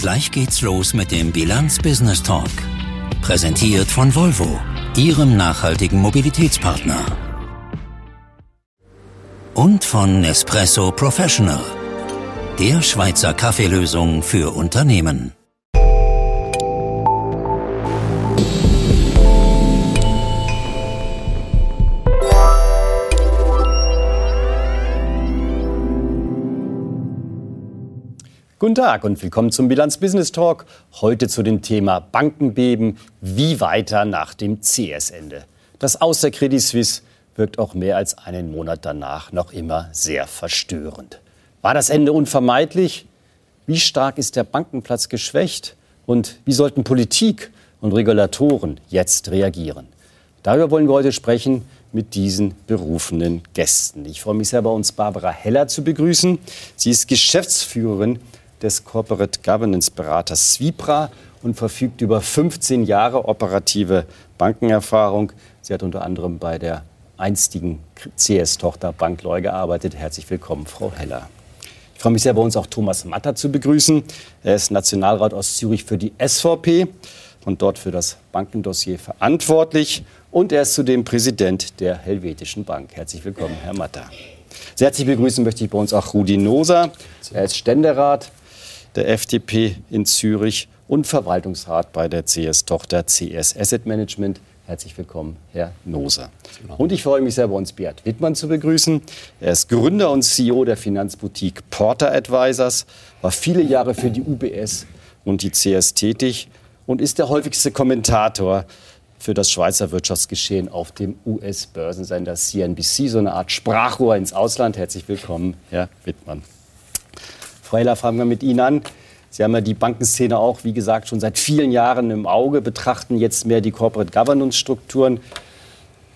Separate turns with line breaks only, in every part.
Gleich geht's los mit dem Bilanz Business Talk. Präsentiert von Volvo, Ihrem nachhaltigen Mobilitätspartner. Und von Nespresso Professional, der Schweizer Kaffeelösung für Unternehmen.
Guten Tag und willkommen zum Bilanz Business Talk. Heute zu dem Thema Bankenbeben. Wie weiter nach dem CS-Ende? Das Aus der Credit Suisse wirkt auch mehr als einen Monat danach noch immer sehr verstörend. War das Ende unvermeidlich? Wie stark ist der Bankenplatz geschwächt? Und wie sollten Politik und Regulatoren jetzt reagieren? Darüber wollen wir heute sprechen mit diesen berufenen Gästen. Ich freue mich sehr, bei uns Barbara Heller zu begrüßen. Sie ist Geschäftsführerin des Corporate Governance Beraters Swipra und verfügt über 15 Jahre operative Bankenerfahrung. Sie hat unter anderem bei der einstigen CS-Tochter Bank Leu gearbeitet. Herzlich willkommen, Frau Heller. Ich freue mich sehr, bei uns auch Thomas Matter zu begrüßen. Er ist Nationalrat aus Zürich für die SVP und dort für das Bankendossier verantwortlich. Und er ist zudem Präsident der Helvetischen Bank. Herzlich willkommen, Herr Matter. Sehr herzlich begrüßen möchte ich bei uns auch Rudi Noser. Er ist Ständerat der FDP in Zürich und Verwaltungsrat bei der CS-Tochter CS Asset Management. Herzlich willkommen, Herr Noser. Und ich freue mich sehr, bei uns Beat Wittmann zu begrüßen. Er ist Gründer und CEO der Finanzboutique Porter Advisors, war viele Jahre für die UBS und die CS tätig und ist der häufigste Kommentator für das Schweizer Wirtschaftsgeschehen auf dem US-Börsensender CNBC, so eine Art Sprachrohr ins Ausland. Herzlich willkommen, Herr Wittmann. Frau Heller, fangen wir mit Ihnen an. Sie haben ja die Bankenszene auch, wie gesagt, schon seit vielen Jahren im Auge, betrachten jetzt mehr die Corporate Governance-Strukturen.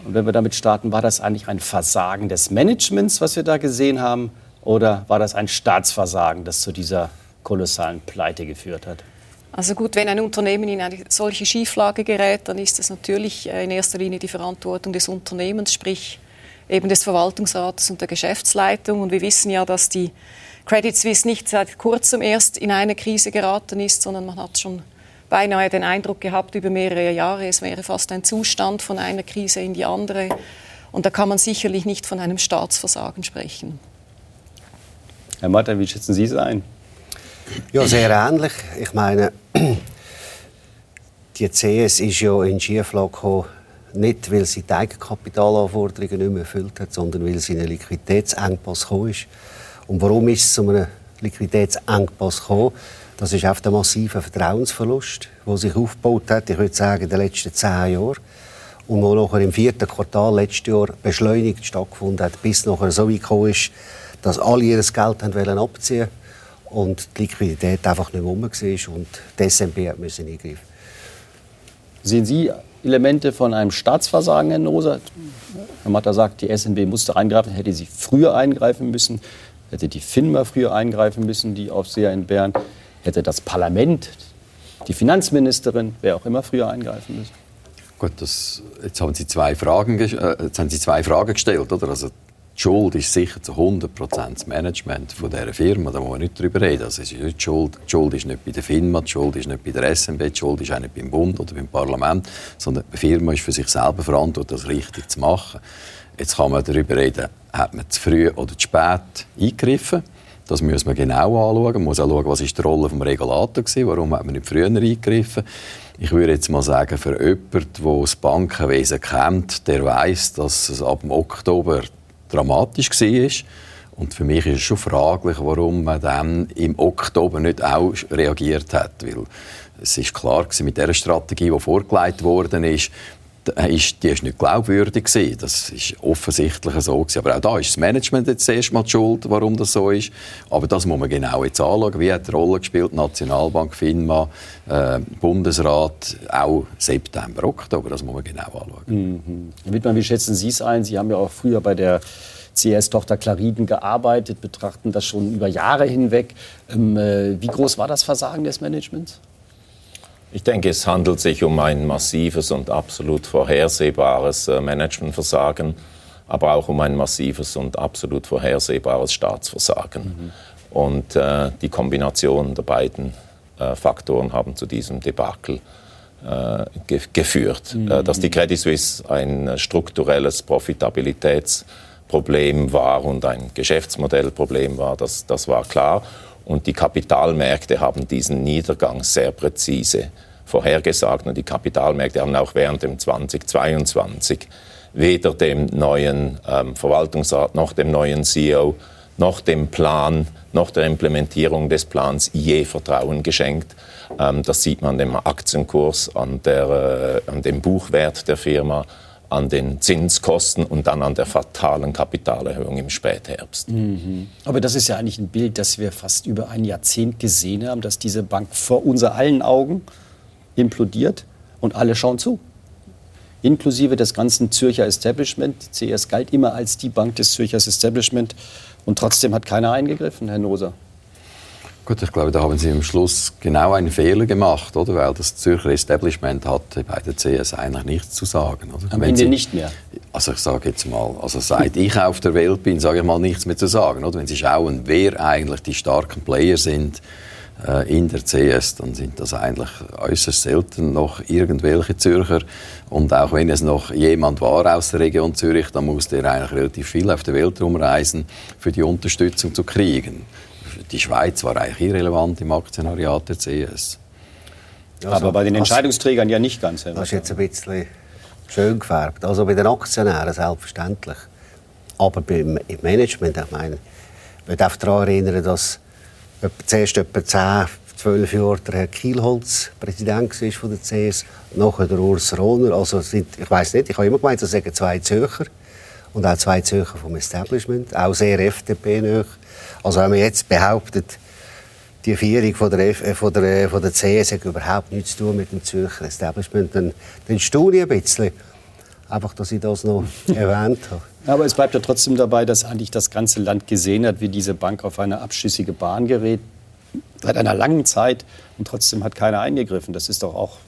Und wenn wir damit starten, war das eigentlich ein Versagen des Managements, was wir da gesehen haben? Oder war das ein Staatsversagen, das zu dieser kolossalen Pleite geführt hat?
Also gut, wenn ein Unternehmen in eine solche Schieflage gerät, dann ist es natürlich äh, in erster Linie die Verantwortung des Unternehmens, sprich eben des Verwaltungsrates und der Geschäftsleitung. Und wir wissen ja, dass die Credit Suisse nicht seit kurzem erst in eine Krise geraten ist, sondern man hat schon beinahe den Eindruck gehabt über mehrere Jahre, es wäre fast ein Zustand von einer Krise in die andere. Und da kann man sicherlich nicht von einem Staatsversagen sprechen.
Herr Matter, wie schätzen Sie es ein?
Ja, sehr ähnlich. Ich meine, die CS ist ja in Schieflage gekommen, nicht weil sie die Eigenkapitalanforderungen nicht mehr erfüllt hat, sondern weil sie in einen Liquiditätsengpass gekommen ist. Und warum ist es zu einem Liquiditätsengpass gekommen? Das ist auf der massiven Vertrauensverlust, der sich aufgebaut hat, ich würde sagen, in den letzten zehn Jahren. Und wo nachher im vierten Quartal letztes Jahr beschleunigt stattgefunden hat, bis nachher so weit gekommen ist, dass alle ihr Geld haben wollen abziehen und die Liquidität einfach nicht mehr rum war und die SMB musste eingreifen.
Sehen Sie Elemente von einem Staatsversagen, Herr Noser? Herr Matter sagt, die SNB musste eingreifen, hätte sie früher eingreifen müssen. Hätte die FINMA früher eingreifen müssen, die Aufseher in Bern? Hätte das Parlament, die Finanzministerin, wer auch immer früher eingreifen müssen?
Gut, das, jetzt, haben Sie zwei Fragen, äh, jetzt haben Sie zwei Fragen gestellt. Oder? Also, die Schuld ist sicher zu 100 das Management von dieser Firma. Da muss man nicht drüber reden. Also, es ist nicht die, Schuld. die Schuld ist nicht bei der FINMA, die Schuld ist nicht bei der SMB, die Schuld ist auch nicht beim Bund oder beim Parlament, sondern die Firma ist für sich selber verantwortlich, das richtig zu machen. Jetzt kann man darüber reden, hat man zu früh oder zu spät eingegriffen. Das muss man genau anschauen. Man muss auch schauen, was ist die Rolle des Regulators war, warum hat man nicht früher eingegriffen. Ich würde jetzt mal sagen, für jemanden, der das Bankenwesen kennt, der weiß, dass es ab dem Oktober dramatisch war. Und für mich ist es schon fraglich, warum man dann im Oktober nicht auch reagiert hat. Weil es ist klar mit der Strategie, die vorgelegt worden ist, ist, die ist nicht glaubwürdig gewesen. Das ist offensichtlich so gewesen. Aber auch da ist das Management jetzt erstmal Schuld, warum das so ist. Aber das muss man genau jetzt anschauen. Wie hat die Rolle gespielt Nationalbank, FINMA, äh, Bundesrat, auch September, Oktober. Das muss man genau anschauen.
Mhm. Wittmann, wie schätzen Sie es ein? Sie haben ja auch früher bei der CS-Tochter Clariden gearbeitet, betrachten das schon über Jahre hinweg. Ähm, äh, wie groß war das Versagen des Managements?
Ich denke, es handelt sich um ein massives und absolut vorhersehbares äh, Managementversagen, aber auch um ein massives und absolut vorhersehbares Staatsversagen. Mhm. Und äh, die Kombination der beiden äh, Faktoren haben zu diesem Debakel äh, ge geführt. Mhm. Äh, dass die Credit Suisse ein strukturelles Profitabilitätsproblem war und ein Geschäftsmodellproblem war, das, das war klar. Und die Kapitalmärkte haben diesen Niedergang sehr präzise vorhergesagt. Und die Kapitalmärkte haben auch während dem 2022 weder dem neuen ähm, Verwaltungsrat noch dem neuen CEO noch dem Plan, noch der Implementierung des Plans je Vertrauen geschenkt. Ähm, das sieht man an dem Aktienkurs, an, der, äh, an dem Buchwert der Firma, an den Zinskosten und dann an der fatalen Kapitalerhöhung im Spätherbst.
Mhm. Aber das ist ja eigentlich ein Bild, das wir fast über ein Jahrzehnt gesehen haben, dass diese Bank vor unser allen Augen implodiert und alle schauen zu. Inklusive des ganzen Zürcher Establishment. CS galt immer als die Bank des Zürchers Establishment und trotzdem hat keiner eingegriffen, Herr Noser.
Gut, ich glaube, da haben Sie am Schluss genau einen Fehler gemacht, oder? Weil das Zürcher Establishment hatte bei der CS eigentlich nichts zu sagen. Oder?
Am Wenn Ende Sie, nicht mehr.
Also ich sage jetzt mal, also seit ich auf der Welt bin, sage ich mal nichts mehr zu sagen. Oder? Wenn Sie schauen, wer eigentlich die starken Player sind äh, in der CS, dann sind das eigentlich äußerst selten noch irgendwelche Zürcher. Und auch wenn es noch jemand war aus der Region Zürich, dann musste er eigentlich relativ viel auf der Welt rumreisen, für die Unterstützung zu kriegen die Schweiz war eigentlich irrelevant im Aktionariat der CS.
Also, Aber bei den Entscheidungsträgern ja nicht ganz.
Das ist jetzt ein bisschen schön gefärbt. Also bei den Aktionären selbstverständlich. Aber beim Management, ich meine, ich darf daran erinnern, dass zuerst etwa 10, 12 Jahre der Herr Kielholz Präsident war von der CS, nachher der Urs Rohner. Also sind, ich weiß nicht, ich habe immer gemeint, das sagen zwei Zürcher und auch zwei Zürcher vom Establishment, auch sehr FDP-nöch. Also wenn man jetzt behauptet, die Führung von der, F äh, von der, äh, von der CS hat überhaupt nichts zu tun mit dem Zürcher Establishment, dann, dann staune ich ein bisschen. Einfach, dass ich das noch erwähnt habe.
Aber es bleibt ja trotzdem dabei, dass eigentlich das ganze Land gesehen hat, wie diese Bank auf eine abschüssige Bahn gerät. Seit einer langen Zeit. Und trotzdem hat keiner eingegriffen. Das ist doch auch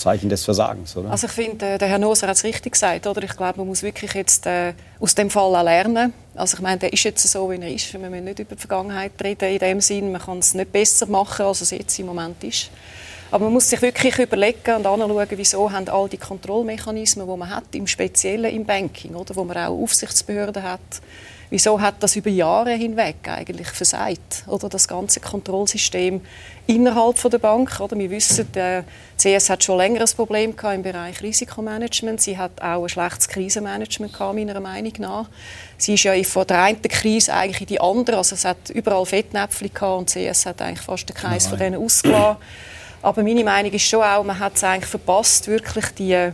Zeichen des Versagens, oder?
Also ich finde, äh, der Herr Noser hat es richtig gesagt, oder? Ich glaube, man muss wirklich jetzt äh, aus dem Fall auch lernen. Also ich meine, der ist jetzt so, wie er ist. Wir müssen nicht über die Vergangenheit reden in dem Sinn. Man kann es nicht besser machen, als es jetzt im Moment ist. Aber man muss sich wirklich überlegen und anschauen, wieso haben all die Kontrollmechanismen, die man hat, im Speziellen im Banking, oder, wo man auch Aufsichtsbehörden hat, wieso hat das über Jahre hinweg eigentlich versagt, oder das ganze Kontrollsystem innerhalb von der Bank, oder wir wissen, der CS hat schon länger ein Problem gehabt im Bereich Risikomanagement. Sie hat auch ein schlechtes Krisenmanagement gehabt, meiner Meinung nach. Sie ist ja von der einen Krise eigentlich in die andere, also es hat überall Fettnäpfchen gehabt und CS hat eigentlich fast den Kreis Nein. von denen ausgelassen. Aber meine Meinung ist schon auch, man hat es eigentlich verpasst, wirklich die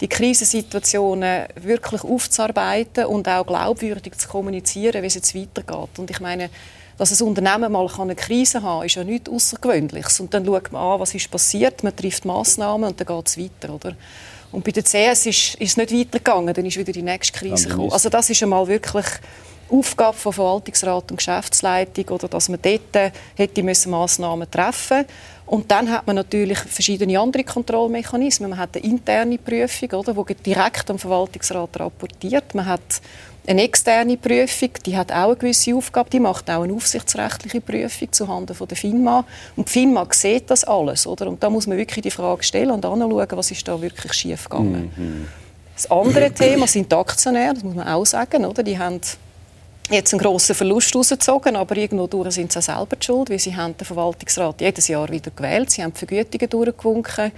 die Krisensituationen wirklich aufzuarbeiten und auch glaubwürdig zu kommunizieren, wie es jetzt weitergeht. Und ich meine, dass ein Unternehmen mal eine Krise haben kann, ist ja nichts Außergewöhnliches. Und dann schaut man an, was ist passiert, man trifft Massnahmen und dann geht es weiter. Oder? Und bei der CS ist, ist es nicht weitergegangen, dann ist wieder die nächste Krise gekommen. Also das ist einmal wirklich Aufgabe von Verwaltungsrat und Geschäftsleitung, oder dass man dort hätte müssen Massnahmen treffen müssen. Und dann hat man natürlich verschiedene andere Kontrollmechanismen. Man hat eine interne Prüfung, oder, die direkt am Verwaltungsrat rapportiert. Man hat eine externe Prüfung, die hat auch eine gewisse Aufgabe, die macht auch eine aufsichtsrechtliche Prüfung zuhanden von der FINMA. Und die FINMA sieht das alles, oder? Und da muss man wirklich die Frage stellen und anschauen, was ist da wirklich schief gegangen. Mhm. Das andere Thema sind die Aktionäre, das muss man auch sagen, oder? Die haben jetzt einen grossen Verlust rausgezogen, aber irgendwo durch sind sie auch selber die schuld, weil sie haben den Verwaltungsrat jedes Jahr wieder gewählt, sie haben die Vergütungen durchgewunken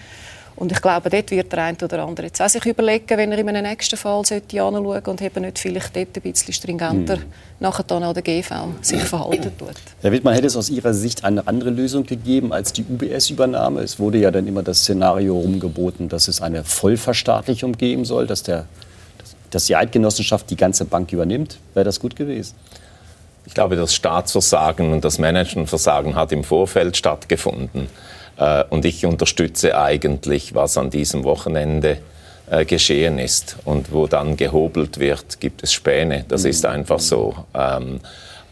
und ich glaube, dort wird der eine oder andere jetzt auch sich überlegen, wenn er in einem nächsten Fall sollte anschauen und eben nicht vielleicht dort ein bisschen stringenter mhm. nachher dann an der GV sich verhalten tut.
Herr Wittmann, hätte es aus Ihrer Sicht eine andere Lösung gegeben als die UBS-Übernahme? Es wurde ja dann immer das Szenario rumgeboten, dass es eine Vollverstaatlichung geben soll, dass der dass die Eidgenossenschaft die ganze Bank übernimmt, wäre das gut gewesen.
Ich glaube, das Staatsversagen und das Managementversagen hat im Vorfeld stattgefunden. Äh, und ich unterstütze eigentlich, was an diesem Wochenende äh, geschehen ist. Und wo dann gehobelt wird, gibt es Späne. Das mhm. ist einfach so. Ähm,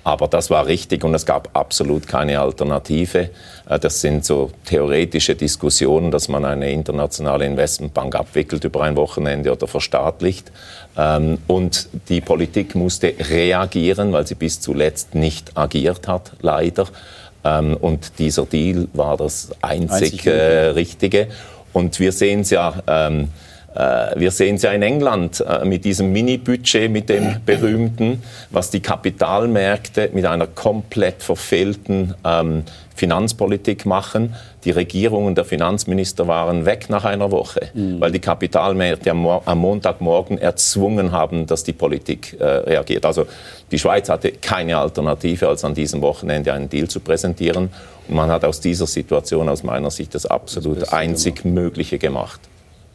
aber das war richtig und es gab absolut keine Alternative. Äh, das sind so theoretische Diskussionen, dass man eine internationale Investmentbank abwickelt über ein Wochenende oder verstaatlicht. Ähm, und die Politik musste reagieren, weil sie bis zuletzt nicht agiert hat, leider. Ähm, und dieser Deal war das einzig, äh, Richtige. Und wir sehen es ja, ähm, äh, wir sehen es ja in England äh, mit diesem Mini-Budget, mit dem berühmten, was die Kapitalmärkte mit einer komplett verfehlten ähm, Finanzpolitik machen. Die Regierung und der Finanzminister waren weg nach einer Woche, mhm. weil die Kapitalmärkte am, am, Montagmorgen erzwungen haben, dass die Politik äh, reagiert. Also die Schweiz hatte keine Alternative, als an diesem Wochenende einen Deal zu präsentieren. Und man hat aus dieser Situation aus meiner Sicht das absolut das einzig gemacht. Mögliche gemacht.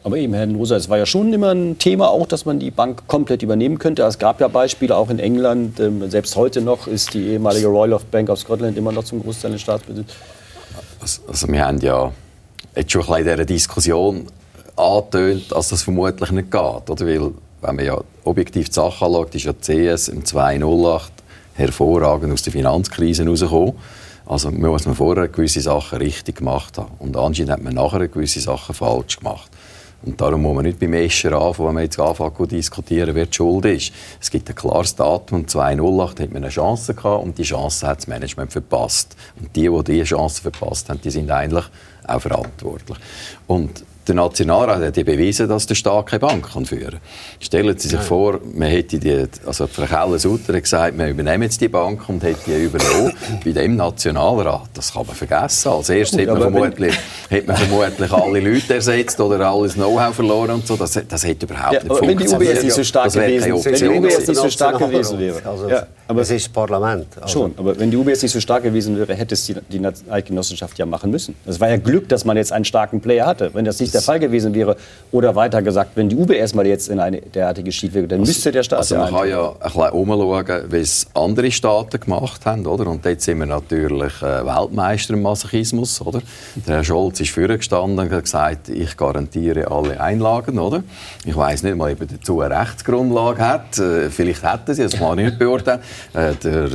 Aber eben, Herr Noser, es war ja schon immer ein Thema auch, dass man die Bank komplett übernehmen könnte. Es gab ja Beispiele auch in England. Ähm, selbst heute noch ist die ehemalige Royal of Bank of Scotland immer noch zum Großteil in Staatsbesitz.
Also, also wir haben ja jetzt schon ein bisschen in dieser Diskussion angetönt, dass das vermutlich nicht geht. Oder? Weil, wenn man ja objektiv die Sache anschaut, ist ja CS im 2008 hervorragend aus der Finanzkrise herausgekommen. Also muss man vorher gewisse Sachen richtig gemacht haben. Und anscheinend hat man nachher gewisse Sachen falsch gemacht. Und darum muss man nicht beim Escher anfangen, wenn man jetzt anfängt zu diskutieren, wer die Schuld ist. Es gibt ein klares Datum, 2008 hat man eine Chance gehabt und die Chance hat das Management verpasst. Und die, die diese Chance verpasst haben, die sind eigentlich auch verantwortlich. Und der Nationalrat hat ja bewiesen, dass der Staat keine Bank kann führen kann. Stellen Sie sich Nein. vor, man hätte die, also Frau Keller-Sutter hat gesagt, wir übernehmen jetzt die Bank und hätte die übernommen. Bei dem Nationalrat, das kann man vergessen. Als erstes hätte man, vermutlich, hätte man vermutlich alle Leute ersetzt oder alles Know-how verloren und so. Das, das hätte überhaupt ja, nicht
funktioniert. Wenn die UBS nicht so stark gewesen, wenn die UBS nicht so stark gewesen wäre.
Also, ja, aber es ist das Parlament.
Also. Schon, aber wenn die UBS nicht so stark gewesen wäre, hätte es die, die Eidgenossenschaft ja machen müssen. Es war ja Glück, dass man jetzt einen starken Player hatte. Wenn das nicht der Fall gewesen wäre. Oder weiter gesagt, wenn die UBS mal jetzt in eine derartige Schied wäre, dann also, müsste der Staat
also man kann ja ein bisschen umschauen, wie es andere Staaten gemacht haben. Oder? Und dort sind wir natürlich äh, Weltmeister im Masochismus. Oder? Der Herr Scholz ist vorgestanden und hat gesagt, ich garantiere alle Einlagen. Oder? Ich weiß nicht mal, ob er dazu eine Rechtsgrundlage hat. Äh, vielleicht hätte sie, das kann ich nicht beurteilen. Äh, der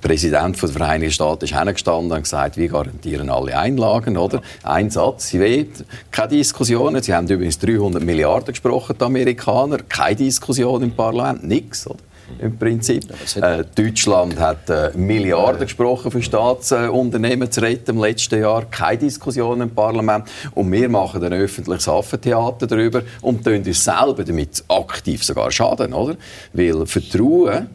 Präsident der Vereinigten Staaten ist hingestanden und gesagt, wir garantieren alle Einlagen. Oder? Ein Satz, sie will keine Diskussion Diskussionen. Sie haben übrigens 300 Milliarden gesprochen, die Amerikaner. Keine Diskussion im Parlament, nichts. Oder? im Prinzip. Äh, Deutschland hat äh, Milliarden gesprochen für Staatsunternehmen zu retten im letzten Jahr. Keine Diskussion im Parlament. Und wir machen ein öffentliches Affentheater darüber und tun uns selber damit aktiv sogar schaden. Oder? Weil Vertrauen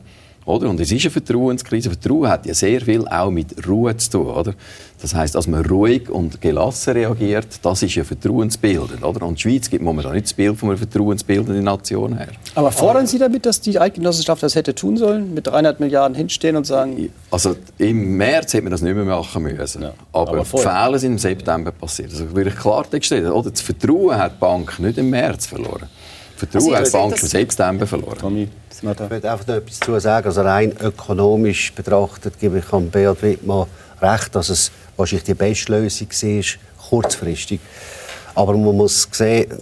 oder? Und es ist eine Vertrauenskrise. Vertrauen hat ja sehr viel auch mit Ruhe zu tun. Oder? Das heißt, dass man ruhig und gelassen reagiert, das ist ja vertrauensbildend. Oder? Und die Schweiz gibt momentan nicht das Bild von einer vertrauensbildenden Nation her.
Aber fordern Sie damit, dass die Eidgenossenschaft das hätte tun sollen? Mit 300 Milliarden hinstehen und sagen...
Also im März hätte man das nicht mehr machen müssen. Ja, aber, aber die Fehler sind im September passiert. Also wirklich klar gestellt. Oder? Das Vertrauen hat die Bank nicht im März verloren. Vertrauen also, hat die Bank im September verloren.
Tommy. Ich möchte einfach noch etwas dazu sagen. Also rein ökonomisch betrachtet gebe ich an Beat Wittmann recht, dass es wahrscheinlich die beste Lösung war, kurzfristig. Aber man muss sehen,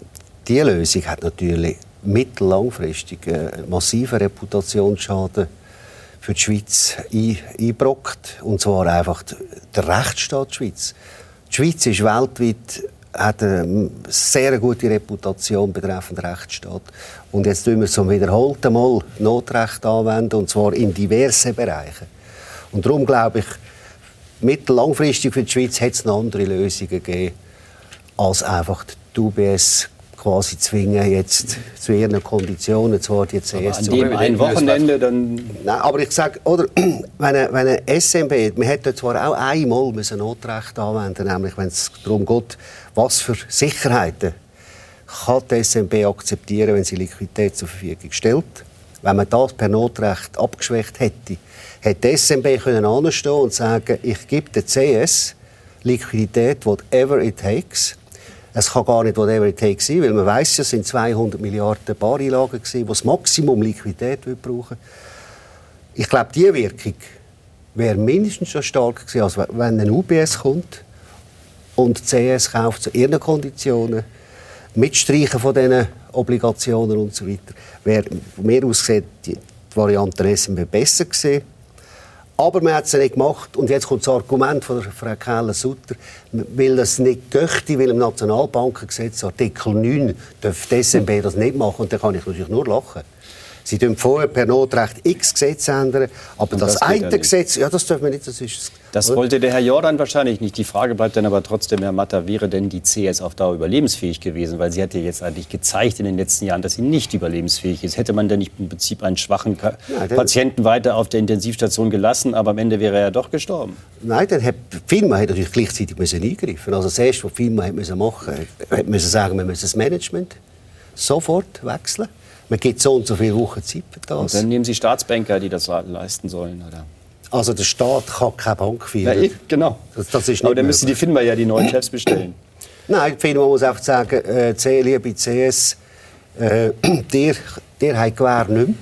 diese Lösung hat natürlich mittellangfristig einen massiven Reputationsschaden für die Schweiz eingebrockt. Und zwar einfach der Rechtsstaat Schweiz. Die Schweiz ist weltweit hat eine sehr gute Reputation betreffend Rechtsstaat. Und jetzt tun wir zum wiederholten Mal Notrecht anwenden, und zwar in diversen Bereichen. Und darum glaube ich, mittellangfristig für die Schweiz hätte es noch andere Lösungen gegeben, als einfach die UBS quasi zwingen, jetzt zu ihren Konditionen, zwar die CS
zu dem ein Wochenende dann...
Nein, aber ich sage, oder, wenn eine, wenn eine SMB, man hätte zwar auch einmal müssen Notrecht anwenden nämlich wenn es darum geht, was für Sicherheiten kann die SMB akzeptieren, wenn sie Liquidität zur Verfügung stellt. Wenn man das per Notrecht abgeschwächt hätte, hätte die SMB können anstehen und sagen, ich gebe der CS Liquidität, whatever it takes. Es kann gar nicht whatever it takes sein, weil man weiß, es sind 200 Milliarden Bareinlagen gewesen, die das Maximum Liquidität brauchen. Ich glaube, diese Wirkung wäre mindestens so stark gewesen, als wenn ein UBS kommt und CS kauft zu ihren Konditionen, mit Streichen von diesen Obligationen und so weiter, wäre mir aus gesehen die, die Variante SMB besser gewesen. Aber man hat es nicht gemacht. Und jetzt kommt das Argument von Frau Keller-Sutter, weil das nicht göchte, weil im Nationalbankengesetz Artikel 9 darf die SMB das nicht machen. Und dann kann ich natürlich nur lachen. Sie tun vorher per Notrecht x Gesetze ändern, aber das,
das
eine. Gesetz, ja, das dürfen wir nicht, das ist
Das wollte der Herr Jordan wahrscheinlich nicht. Die Frage bleibt dann aber trotzdem, Herr Matter, wäre denn die CS auf Dauer überlebensfähig gewesen? Weil sie hat ja jetzt eigentlich gezeigt in den letzten Jahren, dass sie nicht überlebensfähig ist. Hätte man denn nicht im Prinzip einen schwachen Ka
Ja,
Patienten weiter auf der Intensivstation gelassen, aber am Ende wäre er doch gestorben?
Nein, dann hat Firma hat natürlich gleichzeitig müssen eingreifen. Also das erste, was Firma hat müssen machen, hat müssen sagen, wir müssen das Management sofort wechseln. Man gibt so und so viele Wochen Zeit für
Und
das.
dann nehmen Sie Staatsbanker, die das le- leisten sollen, oder?
Also der Staat kann keine Bank
Ja,
führen.
eh, genau.
Das, das ist
aber dann müsste die. FINMA ja die neuen Chefs bestellen.
Nein, die Firma muss einfach sagen, äh, C, liebe CS, äh, dir, dir habt Gewähr nicht mehr,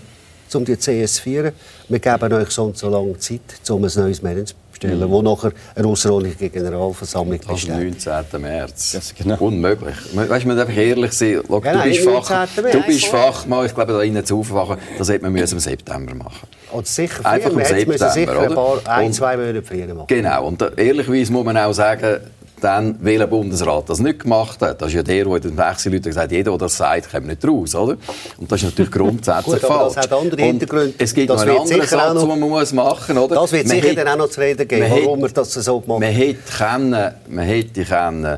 um die CS zu führen. Wir geben euch so und so lange Zeit, um ein neues Management zu bestellen, wo nachher eine außerordentliche Generalversammlung
ist am
besteht.
19. März.
Das- genau.
Unmöglich. Weißt, man einfach ehrlich sein. Schau,
Genau,
du bist,
am
Fach,
19. März.
du bist Fachmann, ich glaube, da innen zu aufwachen, das hätte man müssen im September machen
Oder sicher
Einfach
früher.
im
hätten müssen
September,
sicher ein paar, ein, zwei Monate früher machen.
Genau. Und ehrlicherweise muss man auch sagen, dann, welcher Bundesrat das nicht gemacht hat, das ist ja der, der den Wechselleuten gesagt hat, jeder, der das sagt, kommt nicht raus, oder? Und das ist natürlich grundsätzlich
Gut, aber das
falsch.
hat andere
Und
Hintergründe.
Es gibt
Das
noch einen anderen Satz,
noch-
den man muss machen oder?
Das wird
Man
sicher dann auch noch zu reden geben,
man
warum
hätte-
wir das so gemacht
man
haben.
hätte, können, man hätte können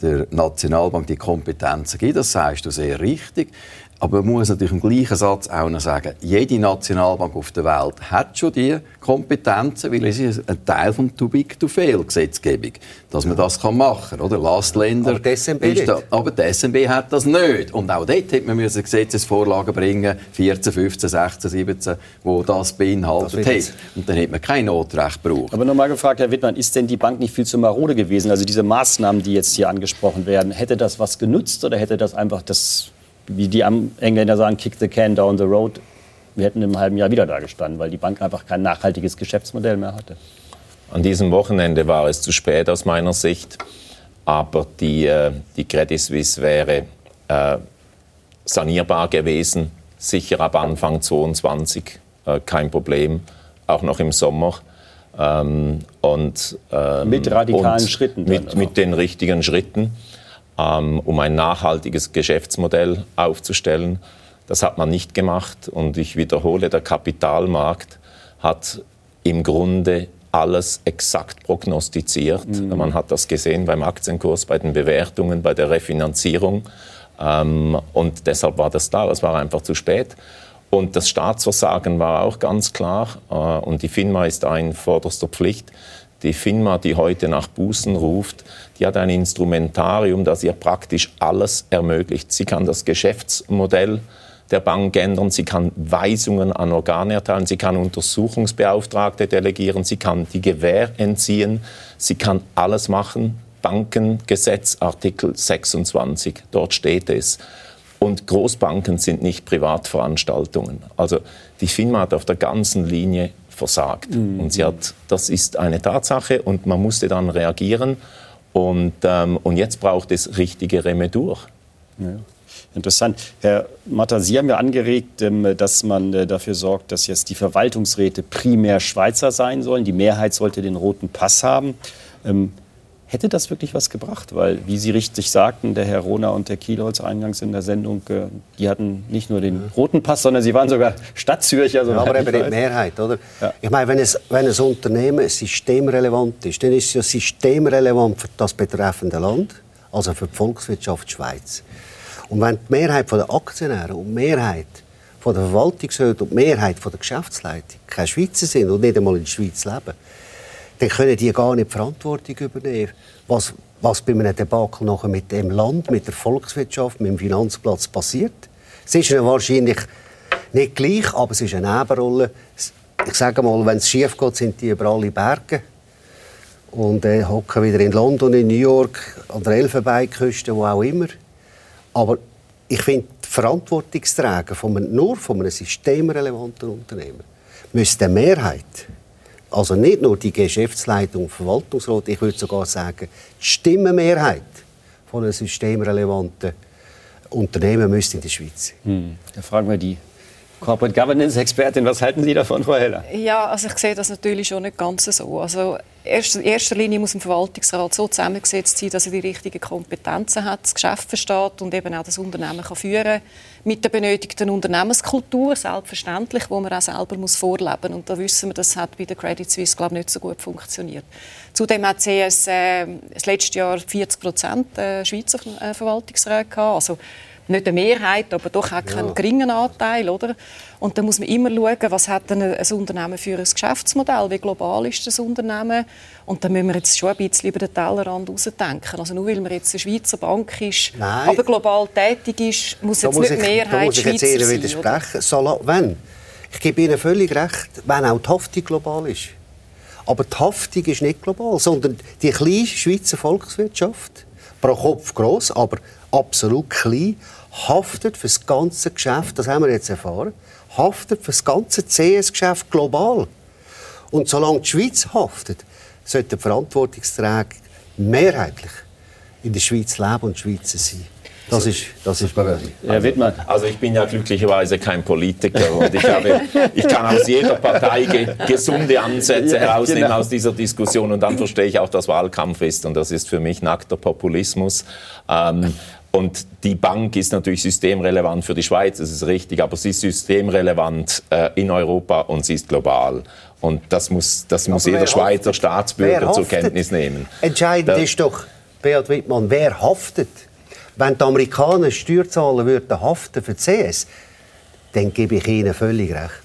der Nationalbank die Kompetenzen geben, das sagst du sehr richtig. Aber man muss natürlich im gleichen Satz auch noch sagen, jede Nationalbank auf der Welt hat schon die Kompetenzen, weil es ist ein Teil von Too-Big-to-Fail-Gesetzgebung, dass man das kann machen kann. Lastländer
Aber die SNB
ist da, aber die SNB hat das nicht. Und auch dort hätte man müssen Gesetzesvorlagen bringen 14, 15, 16, 17, wo das beinhaltet
Das jetzt-
Und dann hätte man kein Notrecht gebraucht.
Aber nochmal gefragt, Herr Wittmann, ist denn die Bank nicht viel zu marode gewesen? Also diese Maßnahmen, die jetzt hier angesprochen werden, hätte das was genutzt oder hätte das einfach das, wie die Engländer sagen, kick the can down the road? Wir hätten im halben Jahr wieder da gestanden, weil die Bank einfach kein nachhaltiges Geschäftsmodell mehr hatte.
An diesem Wochenende war es zu spät aus meiner Sicht, aber die, äh, die Credit Suisse wäre äh, sanierbar gewesen, sicher ab Anfang 22, äh, kein Problem, auch noch im Sommer. Ähm, und, ähm,
Mit radikalen Schritten
Mit, mit den richtigen Schritten, um ein nachhaltiges Geschäftsmodell aufzustellen. Das hat man nicht gemacht und ich wiederhole, der Kapitalmarkt hat im Grunde alles exakt prognostiziert. Man hat das gesehen beim Aktienkurs, bei den Bewertungen, bei der Refinanzierung. Ähm, und deshalb war das da. Es war einfach zu spät. Und das Staatsversagen war auch ganz klar. Äh, und die FINMA ist da in vorderster Pflicht. Die FINMA, die heute nach Bußen ruft, die hat ein Instrumentarium, das ihr praktisch alles ermöglicht. Sie kann das Geschäftsmodell der Bank ändern, sie kann Weisungen an Organe erteilen, sie kann Untersuchungsbeauftragte delegieren, sie kann die Gewähr entziehen, sie kann alles machen. Bankengesetz, Artikel 26, dort steht es. Und Großbanken sind nicht Privatveranstaltungen. Also die FINMA hat auf der ganzen Linie versagt. Und sie hat, das ist eine Tatsache und man musste dann reagieren. Und, ähm, und jetzt braucht es richtige Remedur.
Interessant. Herr Matter, Sie haben ja angeregt, ähm, dass man äh, dafür sorgt, dass jetzt die Verwaltungsräte primär Schweizer sein sollen. Die Mehrheit sollte den roten Pass haben. Hätte das wirklich was gebracht? Weil, wie Sie richtig sagten, der Herr Rona und der Kielholz eingangs in der Sendung, äh, die hatten nicht nur den roten Pass, sondern sie waren sogar Stadtzürcher.
Ja,
soweit
aber
ich
eben die. Mehrheit, oder?
Ja.
Ich meine, wenn, es, wenn ein Unternehmen systemrelevant ist, dann ist es ja systemrelevant für das betreffende Land, also für die Volkswirtschaft Schweiz. Und wenn die Mehrheit der Aktionäre und die Mehrheit von der Verwaltungsräte und die Mehrheit von der Geschäftsleitung keine Schweizer sind und nicht einmal in der Schweiz leben, dann können die gar nicht die Verantwortung übernehmen, was, was bei einem Debakel nachher mit dem Land, mit der Volkswirtschaft, mit dem Finanzplatz passiert. Es ist wahrscheinlich nicht gleich, aber es ist eine Nebenrolle. Ich sage mal, wenn es schief geht, sind die über alle Berge und äh, hocken wieder in London, in New York, an der Elfenbeinküste, wo auch immer. Aber ich finde, die Verantwortungsträger von einem, nur von einem systemrelevanten Unternehmen müsste die Mehrheit, also nicht nur die Geschäftsleitung und Verwaltungsrat, ich würde sogar sagen, die Stimmenmehrheit von einem systemrelevanten Unternehmen müsste in der Schweiz sein.
Hm. Da fragen wir die Corporate Governance Expertin, was halten Sie davon, Frau Heller?
Ja, also ich sehe das natürlich schon nicht ganz so. Also in erster Linie muss ein Verwaltungsrat so zusammengesetzt sein, dass er die richtigen Kompetenzen hat, das Geschäft versteht und eben auch das Unternehmen kann führen mit der benötigten Unternehmenskultur, selbstverständlich, wo man auch selber muss vorleben muss. Und da wissen wir, das hat bei der Credit Suisse glaube ich, nicht so gut funktioniert. Zudem hat CS äh, das letzte Jahr 40 Prozent äh, Schweizer äh, Verwaltungsräte gehabt. Also nicht eine Mehrheit, aber doch auch keinen ja. geringen Anteil, oder? Und da muss man immer schauen, was hat denn ein Unternehmen für ein Geschäftsmodell, wie global ist das Unternehmen und da müssen wir jetzt schon ein bisschen über den Tellerrand rausdenken. Also nur weil man jetzt eine Schweizer Bank ist, Nein. aber global tätig ist, muss jetzt muss nicht ich, Mehrheit da muss
ich jetzt Ihnen widersprechen. So, wenn, ich gebe Ihnen völlig recht, wenn auch die Haftung global ist. Aber die Haftung ist nicht global, sondern die kleine Schweizer Volkswirtschaft, pro Kopf groß, aber absolut klein, haftet für das ganze Geschäft, das haben wir jetzt erfahren, haftet für das ganze CS-Geschäft global. Und solange die Schweiz haftet, sollten Verantwortungsträger mehrheitlich in der Schweiz leben und Schweizer sein. Das ist, das ist
also, ja, also ich bin ja glücklicherweise kein Politiker und ich, habe, ich kann aus jeder Partei ge gesunde Ansätze ja, herausnehmen genau. aus dieser Diskussion und dann verstehe ich auch, dass Wahlkampf ist und das ist für mich nackter Populismus. Ähm, und die Bank ist natürlich systemrelevant für die Schweiz, das ist richtig, aber sie ist systemrelevant äh, in Europa und sie ist global. Und das muss, das muss jeder Schweizer haftet? Staatsbürger zur Kenntnis nehmen.
Entscheidend da, ist doch, Beat Wittmann, wer haftet? Wenn die Amerikaner Steuerzahler würden haften für die CS, dann gebe ich ihnen völlig recht.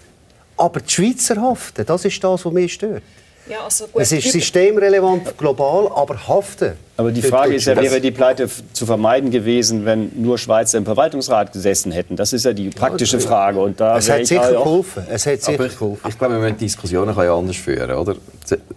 Aber die Schweizer haften, das ist das, was mich stört. Ja, also gut. Es ist systemrelevant global, aber haften.
Aber die Frage ist ja, wäre die Pleite zu vermeiden gewesen, wenn nur Schweizer im Verwaltungsrat gesessen hätten? Das ist ja die praktische ja, Frage. Und da
es hat sicher geholfen. Es hat sicher
ich, geholfen. Ich glaube, wir müssen die Diskussion ein bisschen anders führen. Oder?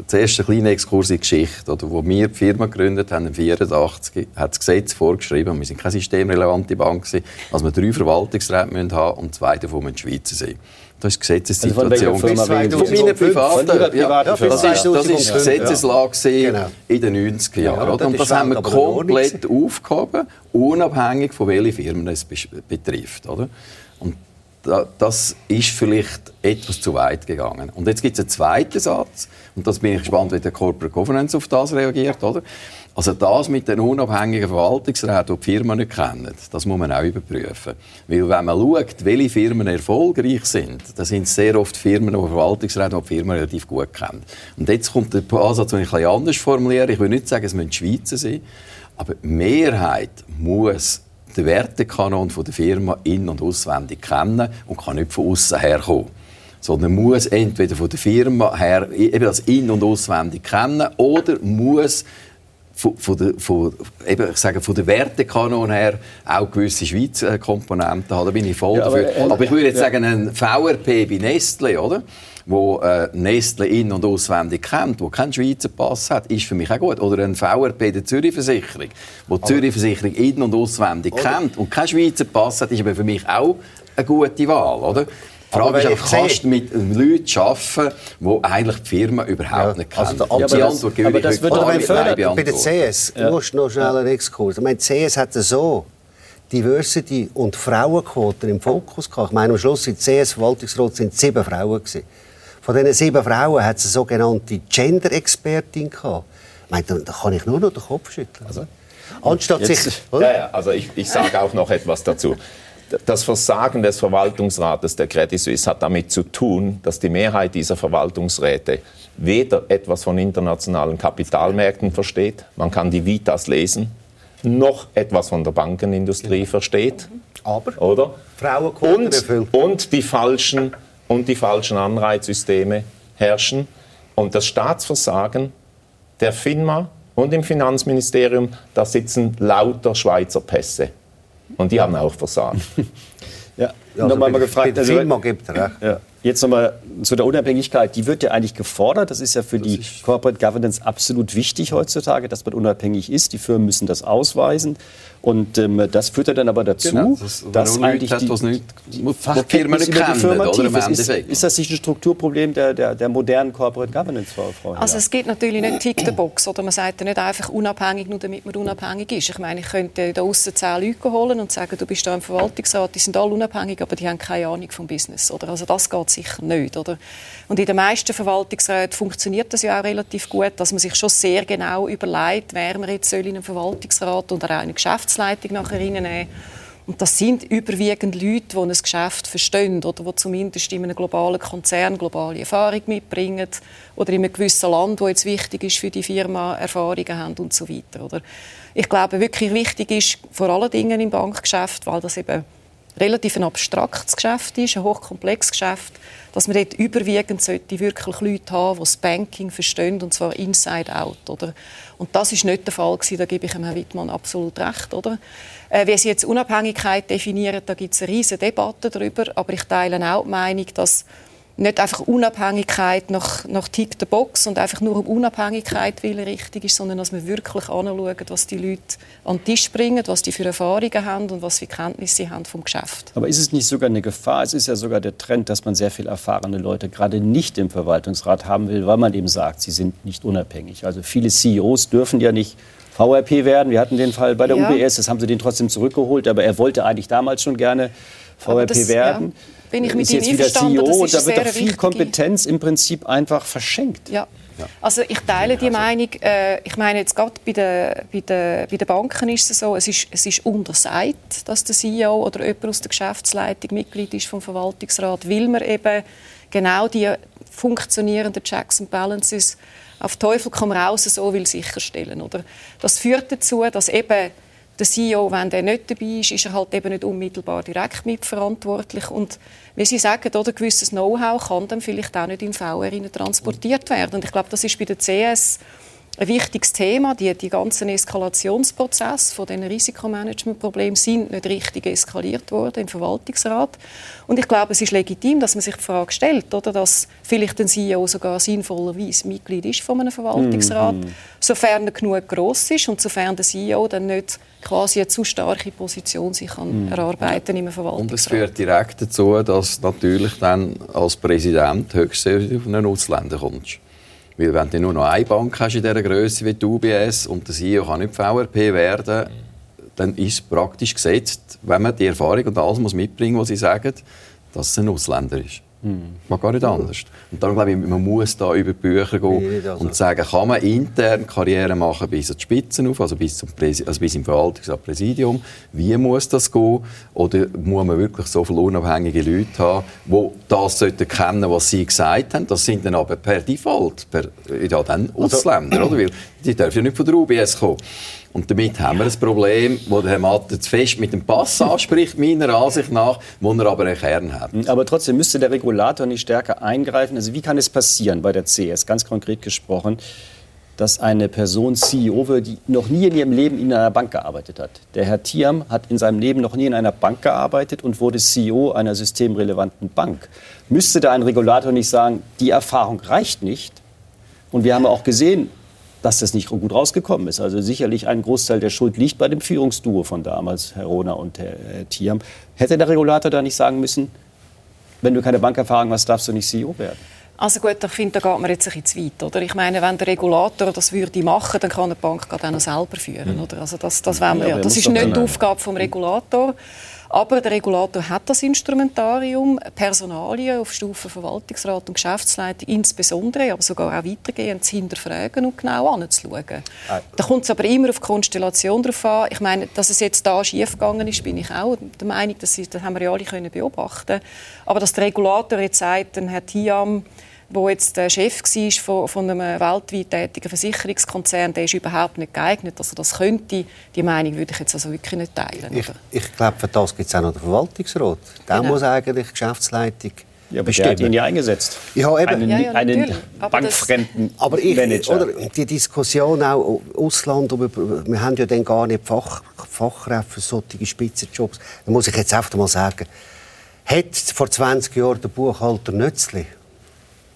Zuerst ein kleiner Exkurs in die Geschichte. Oder? Wo wir die Firma gegründet haben, 1984, hat das Gesetz vorgeschrieben, wir sind keine systemrelevante Bank, dass wir drei Verwaltungsräte haben müssen und zwei davon müssen Schweizer sein. Das ist Gesetzessituation. Also von, von meiner privaten, ja, das, ist, das ist Gesetzeslage genau. in den 90er Jahren. Ja, und das haben wir komplett aufgehoben, unabhängig von welchen Firmen es betrifft. Oder? Und das ist vielleicht etwas zu weit gegangen. Und jetzt gibt es einen zweiten Satz, und das bin ich gespannt, wie der Corporate Governance auf das reagiert. Oder? Also das mit den unabhängigen Verwaltungsräten, die die Firmen nicht kennen, das muss man auch überprüfen. Weil wenn man schaut, welche Firmen erfolgreich sind, dann sind es sehr oft Firmen, die Verwaltungsräte, die die Firmen relativ gut kennen. Und jetzt kommt der Ansatz, den ich ein anders formuliere. Ich will nicht sagen, es müssen Schweizer sein, aber die Mehrheit muss den Wertekanon der Firma in- und auswendig kennen und kann nicht von außen herkommen sondern muss entweder von der Firma her eben das in- und auswendig kennen oder muss von, von, der, von, eben, ich sage, von der Wertekanon her auch gewisse Schweizer Komponenten haben. Da bin ich voll ja, dafür. Aber, aber, ich würde jetzt ja. sagen, ein VRP bei Nestle, oder? Wo äh, Nestle in- und auswendig kennt, wo keinen Schweizer Pass hat, ist für mich auch gut. Oder ein VRP der Zürich Versicherung, wo die Zürich Versicherung in- und auswendig oder? kennt und keinen Schweizer Pass hat, ist aber für mich auch eine gute Wahl, oder? Die Frage ist einfach, kannst du mit Leuten arbeiten, die eigentlich die Firma überhaupt ja. nicht kennen? Also
die, ja, aber Antwort gebe ich heute Bei der CS, ja. nur, noch schnell einen Exkurs. Ich meine, die CS hat so Diversity und Frauenquoten im Fokus gehabt. Ich meine, am Schluss im CS-Verwaltungsrat sind sieben Frauen gewesen. Von diesen sieben Frauen hat es eine sogenannte Gender-Expertin gehabt. Ich meine, da, kann ich nur noch den Kopf schütteln. Also, Anstatt
Jetzt, sich... Ja, ja, also ich, ich sage auch noch etwas dazu. Das Versagen des Verwaltungsrates der Credit Suisse hat damit zu tun, dass die Mehrheit dieser Verwaltungsräte weder etwas von internationalen Kapitalmärkten versteht, man kann die Vitas lesen, noch etwas von der Bankenindustrie versteht.
Aber
oder? und, und die falschen und die falschen Anreizsysteme herrschen. Und das Staatsversagen der FINMA und im Finanzministerium, da sitzen lauter Schweizer Pässe. Und die haben auch versagt.
ja, ja also nochmal mal gefragt.
Also, FINMA gibt recht.
Ja. Jetzt nochmal zu der Unabhängigkeit. Die wird ja eigentlich gefordert. Das ist ja für das die Corporate Governance absolut wichtig heutzutage, dass man unabhängig ist. Die Firmen müssen das ausweisen. Und ähm, das führt ja dann aber dazu,
genau, das, dass eigentlich
hat,
die, nicht,
die Fachkenntnis über die Firma tief ist. Ist, ist das nicht ein Strukturproblem der, der, der modernen Corporate Governance, Frau, Frau
Also es geht natürlich nicht tick the box. Oder man sagt ja nicht einfach unabhängig, nur damit man unabhängig ist. Ich meine, ich könnte da außen zehn Leute holen und sagen, du bist da im Verwaltungsrat, die sind alle unabhängig, aber die haben keine Ahnung vom Business. Oder? Also das geht sicher nicht. Oder? Und in den meisten Verwaltungsräten funktioniert das ja auch relativ gut, dass man sich schon sehr genau überlegt, wer man jetzt soll in einem Verwaltungsrat oder auch eine Geschäftsleitung nachher reinnehmen und das sind überwiegend Leute, die ein Geschäft verstehen oder die zumindest in einem globalen Konzern globale Erfahrung mitbringen oder in einem gewissen Land, wo jetzt wichtig ist für die Firma, Erfahrungen haben und so weiter. Oder? Ich glaube, wirklich wichtig ist vor allen Dingen im Bankgeschäft, weil das eben relativ ein abstraktes Geschäft ist, ein hochkomplexes Geschäft, dass man dort überwiegend sollte wirklich Leute haben, die das Banking verstehen, und zwar inside out. Oder? Und das ist nicht der Fall gewesen, da gebe ich Herrn Wittmann absolut recht. Oder? Äh, wie Sie jetzt Unabhängigkeit definieren, da gibt es eine riesige Debatte darüber, aber ich teile auch die Meinung, dass nicht einfach Unabhängigkeit nach, nach Tick the Box und einfach nur um Unabhängigkeit willen richtig ist, sondern dass wir wirklich anschauen, was die Leute an den Tisch bringen, was die für Erfahrungen haben und was für Kenntnisse sie haben vom Geschäft.
Aber ist es nicht sogar eine Gefahr? Es ist ja sogar der Trend, dass man sehr viel erfahrene Leute gerade nicht im Verwaltungsrat haben will, weil man eben sagt, sie sind nicht unabhängig. Also viele CEOs dürfen ja nicht VRP werden. Wir hatten den Fall bei der ja. UBS, das haben sie den trotzdem zurückgeholt, aber er wollte eigentlich damals schon gerne VRP das, werden. Ja
bin ich mit ist
Ihnen
wieder
CEO und da wird doch viel Kompetenz im Prinzip einfach verschenkt.
Ja. Also ich teile die Meinung, äh, ich meine jetzt gerade bei den, bei, den, bei den Banken ist es so, es ist, es ist untersagt, dass der CEO oder jemand aus der Geschäftsleitung Mitglied ist vom Verwaltungsrat, weil man eben genau die funktionierenden Checks and Balances auf Teufel komm raus so will sicherstellen. Oder? Das führt dazu, dass eben der CEO, wenn der nicht dabei ist, ist er halt eben nicht unmittelbar direkt mitverantwortlich. Und wie Sie sagen, oder, gewisses Know-how kann dann vielleicht auch nicht in VR transportiert werden. Und ich glaube, das ist bei der CS ein wichtiges Thema. Die, die ganzen Eskalationsprozesse von den Risikomanagementproblemen sind nicht richtig eskaliert worden im Verwaltungsrat. Und ich glaube, es ist legitim, dass man sich die Frage stellt, oder, dass vielleicht ein CEO sogar sinnvollerweise Mitglied ist von einem Verwaltungsrat, mm sofern er genug groß ist und sofern der CEO dann nicht quasi eine zu starke Position sich kann mm. erarbeiten im Verwaltungsrat. Und
es führt direkt dazu, dass natürlich dann als Präsident höchstens auf einen Ausländer kommst. Weil wenn du nur noch eine Bank hast in dieser Größe wie die UBS und der CEO kann nicht VRP werden, dann ist praktisch gesetzt, wenn man die Erfahrung und alles mitbringen muss, was sie sagen, dass es ein Ausländer ist. Mhm. Man gar nicht anders. Und darum glaube ich, man muss da über die Bücher gehen also. und sagen, kann man intern Karriere machen bis an die Spitzen auf, also bis, zum Präsi also bis im Verwaltungsrat Präsidium. Wie muss das gehen? Oder muss man wirklich so viele unabhängige Leute haben, die das sollten kennen, was sie gesagt haben? Das sind dann aber per Default, per, ja, dann also Ausländer, oder? Weil die dürfen ja nicht von der UBS kommen. Und damit haben wir ein Problem, das Herr Matter zu fest mit dem Pass anspricht, meiner Ansicht nach, wo er aber einen Kern hat.
Aber trotzdem müsste der Regulator nicht stärker eingreifen. Also wie kann es passieren bei der CS, ganz konkret gesprochen, dass eine Person CEO wird, die noch nie in ihrem Leben in einer Bank gearbeitet hat. Der Herr Thiam hat in seinem Leben noch nie in einer Bank gearbeitet und wurde CEO einer systemrelevanten Bank. Müsste da ein Regulator nicht sagen, die Erfahrung reicht nicht? Und wir haben auch gesehen, dass das nicht gut rausgekommen ist. Also sicherlich ein Großteil der Schuld liegt bei dem Führungsduo von damals, Herr Rohner und Herr Thiam. Hätte der Regulator da nicht sagen müssen, wenn du keine Bankerfahrung hast, darfst du nicht CEO werden?
Also gut, ich finde, da geht man jetzt ein bisschen zu weit. Oder? Ich meine, wenn der Regulator das würde machen, dann kann eine Bank auch noch selber führen. Oder? Also das, das, ja, ja, das ist nicht die Aufgabe des Regulators. Aber der Regulator hat das Instrumentarium, Personalien auf Stufe Verwaltungsrat und Geschäftsleitung insbesondere, aber sogar auch weitergehend zu hinterfragen und genau anzuschauen. Ah. Da kommt es aber immer auf die Konstellation drauf an. Ich meine, dass es jetzt da schiefgegangen ist, bin ich auch der Meinung, dass das haben wir ja alle können beobachten. Aber dass der Regulator jetzt sagt, dann hat Tiam wo jetzt der Chef war von, von einem weltweit tätigen Versicherungskonzern, der ist überhaupt nicht geeignet, dass er das könnte. Die Meinung würde ich jetzt also wirklich nicht teilen.
Ich, ich glaube, für das gibt es auch noch den Verwaltungsrat. Der genau. muss eigentlich die Geschäftsleitung
ja, aber der hat ihn ja eingesetzt.
Ja, eben.
Einen,
ja,
ja, einen bankfremden aber ich, Manager.
Oder die Diskussion auch Ausland, wir haben ja dann gar nicht Fach, Fachkräfte für solche Spitzenjobs. Da muss ich jetzt einfach mal sagen, Hat vor 20 Jahren der Buchhalter Nötzli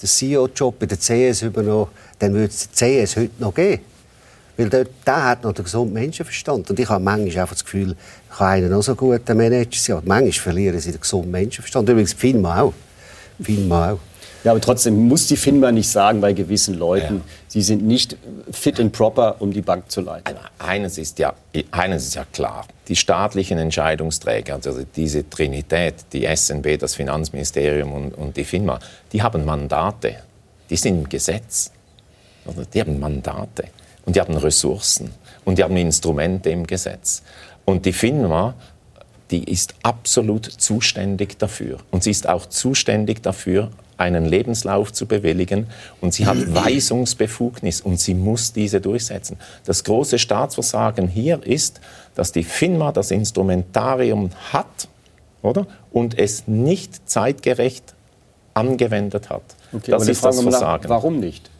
den CEO-Job bei der CS übernommen, dann würde es die CS heute noch geben. Weil dort, der hat noch den gesunden Menschenverstand. Und ich habe manchmal einfach das Gefühl, ich habe einen noch so guten Manager sein. Manchmal verlieren sie den gesunden Menschenverstand. Übrigens FINMA auch. FINMA auch.
Ja, aber trotzdem muss die FINMA nicht sagen bei gewissen Leuten, ja. sie sind nicht fit and proper, um die Bank zu leiten.
Eines ist ja, eines ist ja klar. Die staatlichen Entscheidungsträger, also diese Trinität, die SNB, das Finanzministerium und, und die FINMA, die haben Mandate. Die sind im Gesetz. Die haben Mandate. Und die haben Ressourcen. Und die haben Instrumente im Gesetz. Und die FINMA die ist absolut zuständig dafür. Und sie ist auch zuständig dafür, einen Lebenslauf zu bewilligen und sie hat Weisungsbefugnis und sie muss diese durchsetzen. Das große Staatsversagen hier ist, dass die FINMA das Instrumentarium hat oder? und es nicht zeitgerecht angewendet hat.
Okay, das ist das Versagen. Warum nicht?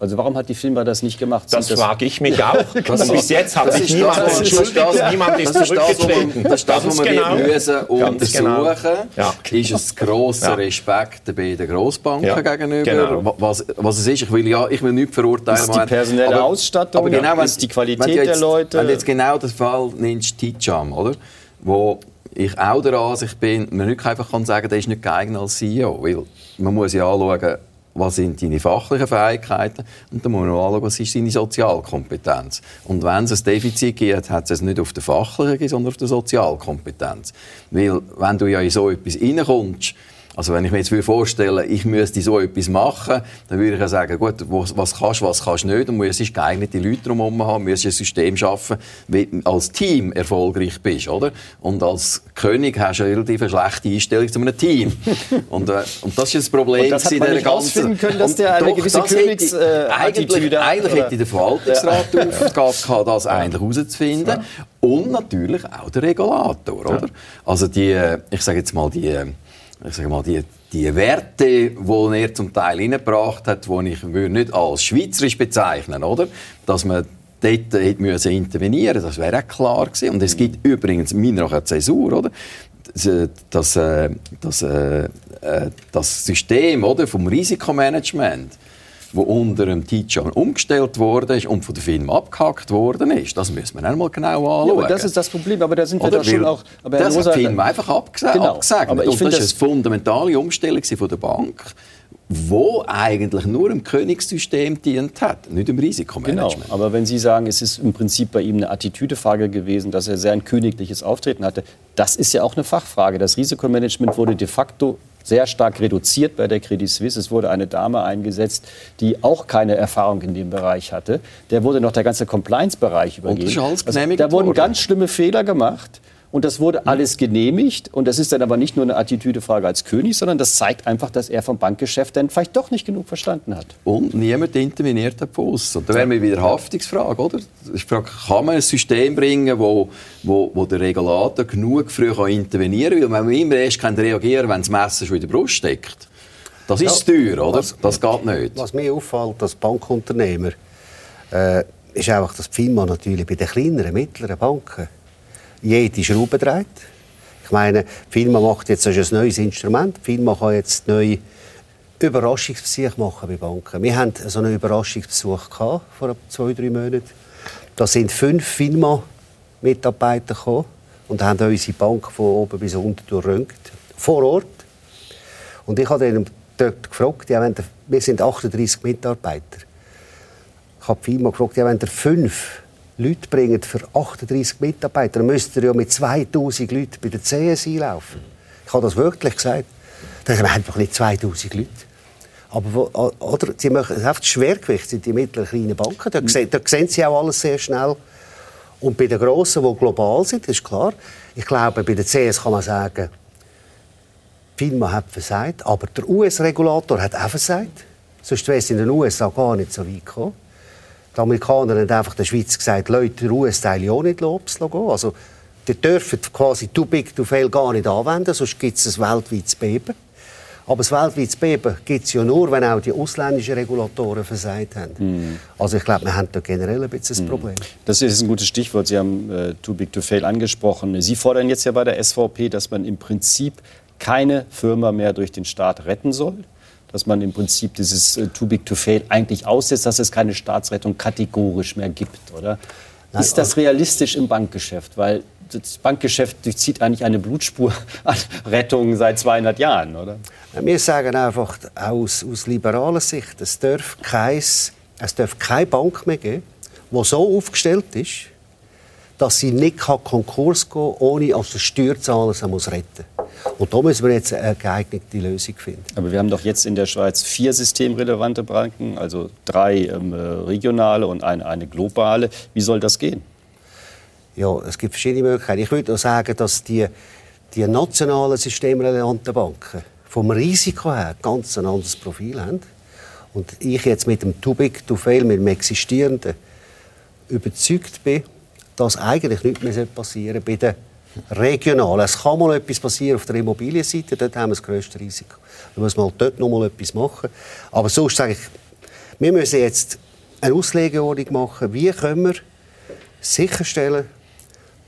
Also warum hat die FINMA das nicht gemacht?
Das, das frage ich mich auch. Und bis jetzt hat sich niemand entschuldigt, das, niemand ist
das zurückgetreten. Das ist das, was wir genau. müssen untersuchen genau. ja. Ist es grosser ja. Respekt bei den Grossbanken ja. gegenüber? Genau. Was, was es ist, ich will, ja, ich will nicht verurteilen.
Ist die personelle aber, Ausstattung, aber genau, wenn, ist die Qualität
jetzt,
der Leute?
Wenn du jetzt genau den Fall nimmst, Tijam, oder? Wo ich auch der Ansicht bin, man nicht einfach kann sagen, der ist nicht geeignet als CEO, weil man muss ja anschauen, was sind deine fachlichen Fähigkeiten und dann muss man anschauen, was ist deine Sozialkompetenz. Und wenn es ein Defizit gibt, hat es nicht auf der fachlichen, sondern auf der Sozialkompetenz. Weil wenn du ja in so etwas reinkommst, also wenn ich mir jetzt vorstelle, ich müsste so etwas machen, dann würde ich ja sagen, gut, was, was kannst du, was kannst du nicht, und musst geeignete Leute drumherum haben, musst ein System schaffen, wie du als Team erfolgreich bist, oder? Und als König hast du eine relativ schlechte Einstellung zu einem Team. und, äh, und das ist das Problem und
das hat man nicht ganzen... können, dass der eine doch, gewisse Königs
äh, Eigentlich, eigentlich hätte der Verwaltungsrat ja. die Aufgabe gehabt, das eigentlich herauszufinden. Ja. Und natürlich auch der Regulator, oder? Also die, äh, ich sage jetzt mal, die äh, ich sage mal, die, die Werte, die er zum Teil hineingebracht hat, die ich nicht als schweizerisch bezeichnen oder? Dass man dort hätte müssen intervenieren das wäre auch klar gewesen. Und es gibt übrigens meiner nach eine Zäsur, oder? Das, das, das, äh, das System oder, vom Risikomanagement wo unter dem Teacher umgestellt worden ist und von der Firma abgehackt worden ist. Das müssen wir einmal genau anschauen.
Ja, das ist das Problem, aber da sind wir Oder doch schon auch...
Aber das hat die Firma einfach abgesagt. Genau. abgesagt. Aber ich und das, das ist eine fundamentale Umstellung von der Bank wo eigentlich nur im Königssystem dient hat, nicht im Risikomanagement.
Genau, aber wenn Sie sagen, es ist im Prinzip bei ihm eine Attitüdefrage gewesen, dass er sehr ein königliches Auftreten hatte, das ist ja auch eine Fachfrage. Das Risikomanagement wurde de facto sehr stark reduziert bei der Credit Suisse. Es wurde eine Dame eingesetzt, die auch keine Erfahrung in dem Bereich hatte. Der wurde noch der ganze Compliance-Bereich übergeben. Also, da wurden ganz schlimme Fehler gemacht. Und das wurde alles genehmigt. Und das ist dann aber nicht nur eine Attitüdefrage als König, sondern das zeigt einfach, dass er vom Bankgeschäft dann vielleicht doch nicht genug verstanden hat.
Und niemand interveniert auf Fuss. Und da wäre mir wieder Haftungsfrage, oder? Ich frage, kann man ein System bringen, wo, wo, wo der Regulator genug früh kann intervenieren kann? Weil man immer erst kann reagieren wenn das Messer schon in der Brust steckt. Das ist ja, teuer, oder? Was, das geht nicht.
Was mir auffällt als Bankunternehmer, äh, ist einfach, dass die FINMA natürlich bei den kleineren, mittleren Banken jede Schraube dreht. Ich meine, die Firma macht jetzt ein neues Instrument. Die Firma kann jetzt neue Überraschungsbesuche machen bei Banken. Wir hatten so einen Überraschungsbesuch vor zwei, drei Monaten. Da sind fünf Firma-Mitarbeiter gekommen und haben unsere Bank von oben bis unten durchröntgt. Vor Ort. Und ich habe ihnen dort gefragt, ja, wir sind 38 Mitarbeiter. Ich habe die Firma gefragt, ja, wenn der fünf Leute bringen für 38 Mitarbeiter, dann müsst ihr ja mit 2000 Leuten bei der CS einlaufen. Ich habe das wirklich gesagt. Dann haben wir einfach nicht 2000 Leute. Aber wo, oder, sie machen, das Schwergewicht sind die mittleren kleinen Banken. Da, mhm. da sehen sie auch alles sehr schnell. Und bei den Grossen, die global sind, ist klar. Ich glaube, bei der CS kann man sagen, FINMA hat versagt, aber der US-Regulator hat auch versagt. Sonst wäre es in den USA gar nicht so weit gekommen. Die Amerikaner haben einfach der Schweiz gesagt, Leute, den US-Teil ja nicht gehen. Also, die dürfen quasi too big to fail gar nicht anwenden, sonst gibt es ein weltweites Beben. Aber das weltweites Beben gibt es ja nur, wenn auch die ausländischen Regulatoren versagt haben. Mm. Also ich glaube, wir haben da generell ein bisschen ein mhm. Problem.
Das ist ein gutes Stichwort. Sie haben äh, too big to fail angesprochen. Sie fordern jetzt ja bei der SVP, dass man im Prinzip keine Firma mehr durch den Staat retten soll, dass man im Prinzip dieses äh, Too Big to Fail eigentlich aussetzt, dass es keine Staatsrettung kategorisch mehr gibt, oder? Nein, ist das realistisch im Bankgeschäft? Weil das Bankgeschäft durchzieht eigentlich eine Blutspur an Rettung seit 200 Jahren, oder?
Wir sagen einfach aus, aus liberaler Sicht, es darf, kein, es darf keine Bank mehr geben, die so aufgestellt ist, dass sie nicht Konkurs gehen kann, ohne als der Steuerzahler sie muss retten Und da müssen wir jetzt eine geeignete Lösung finden.
Aber wir haben doch jetzt in der Schweiz vier systemrelevante Banken, also drei ähm, regionale und eine, eine globale. Wie soll das gehen?
Ja, es gibt verschiedene Möglichkeiten. Ich würde auch sagen, dass die, die nationalen systemrelevanten Banken vom Risiko her ganz ein anderes Profil haben. Und ich jetzt mit dem Too Big to Fail, mit dem Existierenden, überzeugt bin, dass eigentlich nichts mehr passieren bei den regionalen. Es kann mal etwas passieren auf der Immobilienseite, dort haben wir das grösste Risiko. Da muss man dort noch mal etwas machen. Aber sonst sage ich, wir müssen jetzt eine Auslegeordnung machen, wie können wir sicherstellen,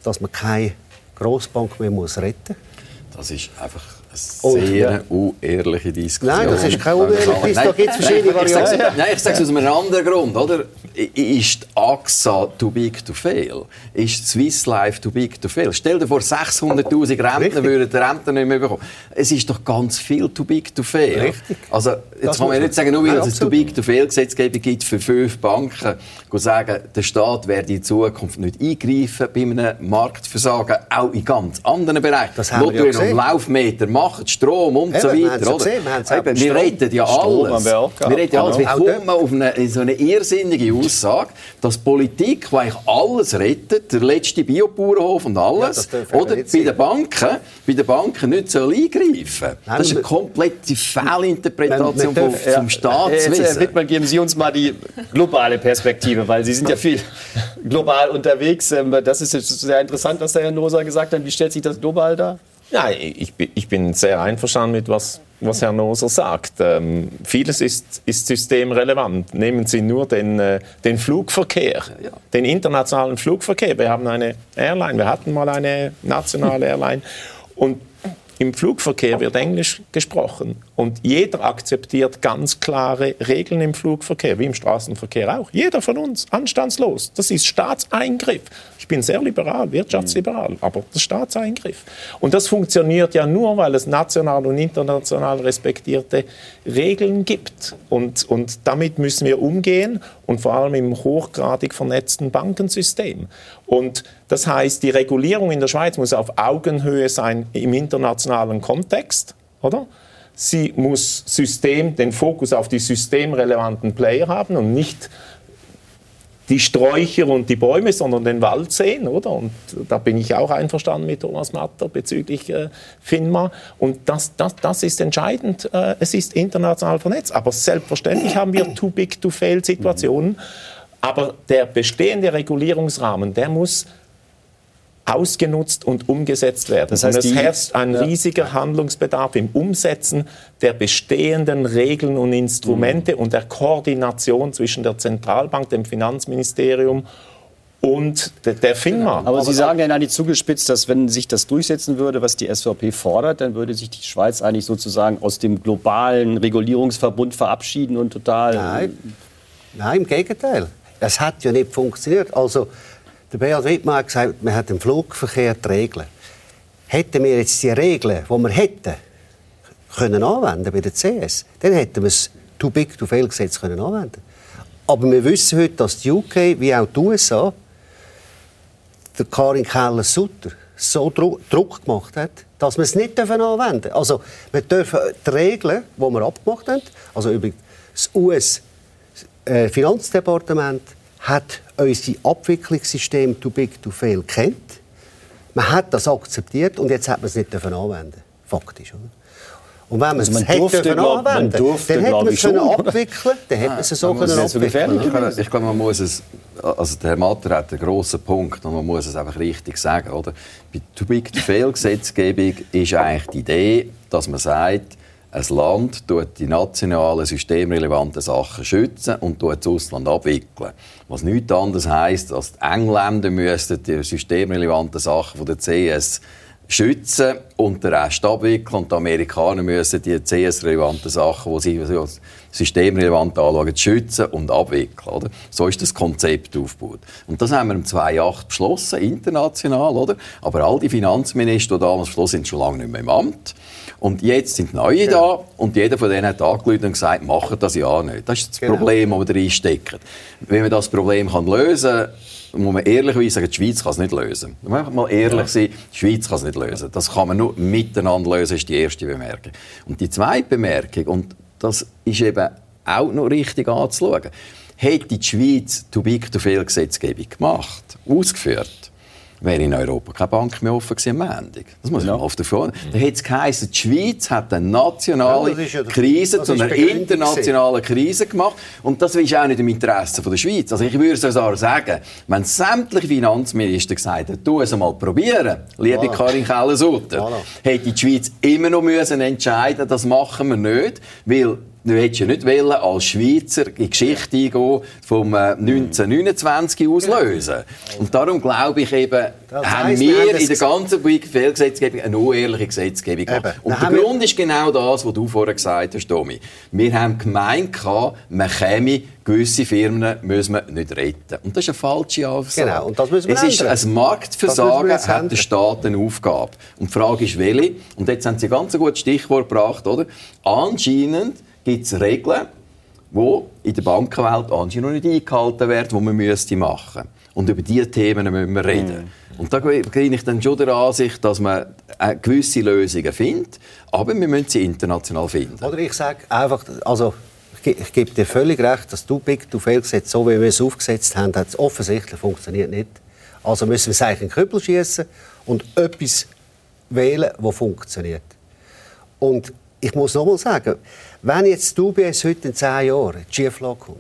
dass man keine Grossbank mehr retten muss.
Das ist einfach eine sehr unehrliche Diskussion.
Nein, das ist keine unehrliche Diskussion. Da gibt es verschiedene Varianten.
Nein, ich sage es aus einem anderen Grund. Oder? Ist AXA too big to fail? Ist Swiss Life too big to fail? Stell dir vor, 600'000 Rentner würden die Rente nicht mehr bekommen. Es ist doch ganz viel too big to fail.
Richtig.
Also, jetzt das kann man nicht sagen, nur weil es too big to fail Gesetzgebung gibt für fünf Banken, sagen, der Staat werde in Zukunft nicht eingreifen bei einem Marktversagen, auch in ganz anderen Bereichen.
Das haben wir ja gesehen.
Laufmeter machen, Strom und so
weiter.
Wir,
oder? Gesehen,
wir, wir reden ja alles. Wir reden ja alles. Wie kommt man auf eine, so eine irrsinnige Aussage, dass Politik, die eigentlich alles rettet, der letzte Biobauernhof und alles, ja, oder bei den Banken, bei den Banken nicht soll eingreifen. Nein, das ist eine komplette Fehlinterpretation vom, vom Staatswesen.
Jetzt, Herr Wittmann, geben Sie uns mal die globale Perspektive, weil Sie sind ja viel global unterwegs. Ähm, das ist sehr interessant, was der Herr Noser gesagt hat. Wie stellt sich das global dar?
Ja, ich, ich bin sehr einverstanden mit was, was Herr Noser sagt. Ähm, vieles ist, ist systemrelevant. Nehmen Sie nur den, äh, den Flugverkehr, ja. den internationalen Flugverkehr. Wir haben eine Airline, wir hatten mal eine nationale Airline. Und im Flugverkehr wird Englisch gesprochen und jeder akzeptiert ganz klare Regeln im Flugverkehr, wie im Straßenverkehr auch. Jeder von uns, anstandslos. Das ist Staatseingriff. Ich bin sehr liberal, wirtschaftsliberal, aber das ist Staatseingriff. Und das funktioniert ja nur, weil es national und international respektierte Regeln gibt. Und, und damit müssen wir umgehen und vor allem im hochgradig vernetzten Bankensystem. Und das heißt, die Regulierung in der Schweiz muss auf Augenhöhe sein im internationalen Kontext, oder? Sie muss System, den Fokus auf die systemrelevanten Player haben und nicht die Sträucher und die Bäume, sondern den Wald sehen, oder? Und da bin ich auch einverstanden mit Thomas Matter bezüglich äh, FINMA. Und das, das, das ist entscheidend. Äh, es ist international vernetzt. Aber selbstverständlich haben wir Too-Big-to-Fail-Situationen. Aber der bestehende Regulierungsrahmen, der muss ausgenutzt und umgesetzt werden. Das heißt, und es herrscht ein riesiger Handlungsbedarf im Umsetzen der bestehenden Regeln und Instrumente mhm. und der Koordination zwischen der Zentralbank, dem Finanzministerium und der, FINMA.
Genau. Aber Sie sagen ja eigentlich zugespitzt, dass wenn sich das durchsetzen würde, was die SVP fordert, dann würde sich die Schweiz eigentlich sozusagen aus dem globalen Regulierungsverbund verabschieden und total...
Nein, Nein im Gegenteil. Es hat ja nicht funktioniert. Also der Beat Wittmann hat gesagt, man hat im Flugverkehr die Regeln. Hätten wir jetzt die Regeln, die wir hätten, können anwenden bei der CS, dann hätten wir das Too Big to Fail Gesetz können anwenden. Aber wir wissen heute, dass die UK wie auch die USA der Karin Keller-Sutter so Druck gemacht hat, dass wir es nicht anwenden dürfen. Also wir dürfen die Regeln, die wir abgemacht haben, also übrigens das US-Finanzdepartement äh, hat unser Abwicklungssystem Too Big to Fail kennt. Man hat das akzeptiert und jetzt hat man es nicht anwenden Faktisch. Oder? Und wenn man also man es durfte, hätte glaub, anwenden durfte, dann hätte man es können abwickeln dann hätte man es so können abwickeln
Ich glaube, man muss es, also der Herr Matter hat einen grossen Punkt und man muss es einfach richtig sagen. Oder? Bei Too Big to Fail Gesetzgebung ist eigentlich die Idee, dass man sagt, ein Land tut die nationalen systemrelevanten Sachen schützen und tut das Ausland abwickeln. Was nichts anderes heisst, als die Engländer müssten die systemrelevanten Sachen von der CS schützen und den Rest abwickeln. Und die Amerikaner müssen die CS-relevanten Sachen, die sie als systemrelevant anschauen, schützen und abwickeln. Oder? So ist das Konzept aufgebaut. Und das haben wir im 2008 beschlossen, international. Oder? Aber all die Finanzminister, die damals beschlossen sind, schon lange nicht mehr im Amt. Und jetzt sind neue da und jeder von denen hat angerufen und gesagt, machen das ja nicht. Das ist das genau. Problem, das wir reinstecken. Wenn man das Problem kann lösen kann, muss man ehrlicherweise sagen, die Schweiz kann es nicht lösen. Man muss einfach mal ehrlich ja. sein, die Schweiz kann es nicht lösen. Das kann man nur miteinander lösen, ist die erste Bemerkung. Und die zweite Bemerkung, und das ist eben auch noch richtig anzuschauen, hätte die Schweiz too big to fail Gesetzgebung gemacht, ausgeführt, wäre in Europa keine Bank mehr offen gewesen am Montag. Das muss man ja. oft davon. Mhm. Da hätte es geheißen, die Schweiz hat eine nationale ja, Krise zu einer internationalen Krise gemacht. Und das ist auch nicht im Interesse der Schweiz. Also ich würde sogar sagen, wenn sämtliche Finanzminister gesagt hätten, du es einmal probieren, liebe voilà. Karin Keller-Sutter, voilà. hätte die Schweiz immer noch müssen entscheiden das machen wir nicht, weil Du hättest ja nicht wollen, als Schweizer in die Geschichte eingehen, vom 1929 äh, auslösen. Und darum glaube ich eben, das haben wir in der ganzen Fehlgesetzgebung eine unehrliche Gesetzgebung gemacht. Und der Grund ist genau das, was du vorher gesagt hast, Domi. Wir haben gemeint, man käme gewisse Firmen müssen wir nicht retten. Und das ist eine falsche Aussage.
Genau, und das müssen wir
Es ist ein Marktversagen, hat der Staat eine Aufgabe. Und die Frage ist, welche? Und jetzt haben Sie ein ganz gutes Stichwort gebracht, oder? Anscheinend gibt es Regeln, die in der Bankenwelt anscheinend noch nicht eingehalten werden, die man müsste machen Und über diese Themen müssen wir reden. Mm. Und da bin ich dann schon der Ansicht, dass man äh, gewisse Lösungen findet, aber wir müssen sie international finden.
Oder ich sage einfach, also ich gebe dir völlig recht, dass du Big to Fail gesetzt, so wie wir es aufgesetzt haben, hat es offensichtlich funktioniert nicht. Also müssen wir es eigentlich in den Kübel schießen und etwas wählen, das funktioniert. Und ich muss noch mal sagen, wenn jetzt die UBS heute in zehn Jahren Schieflage kommt,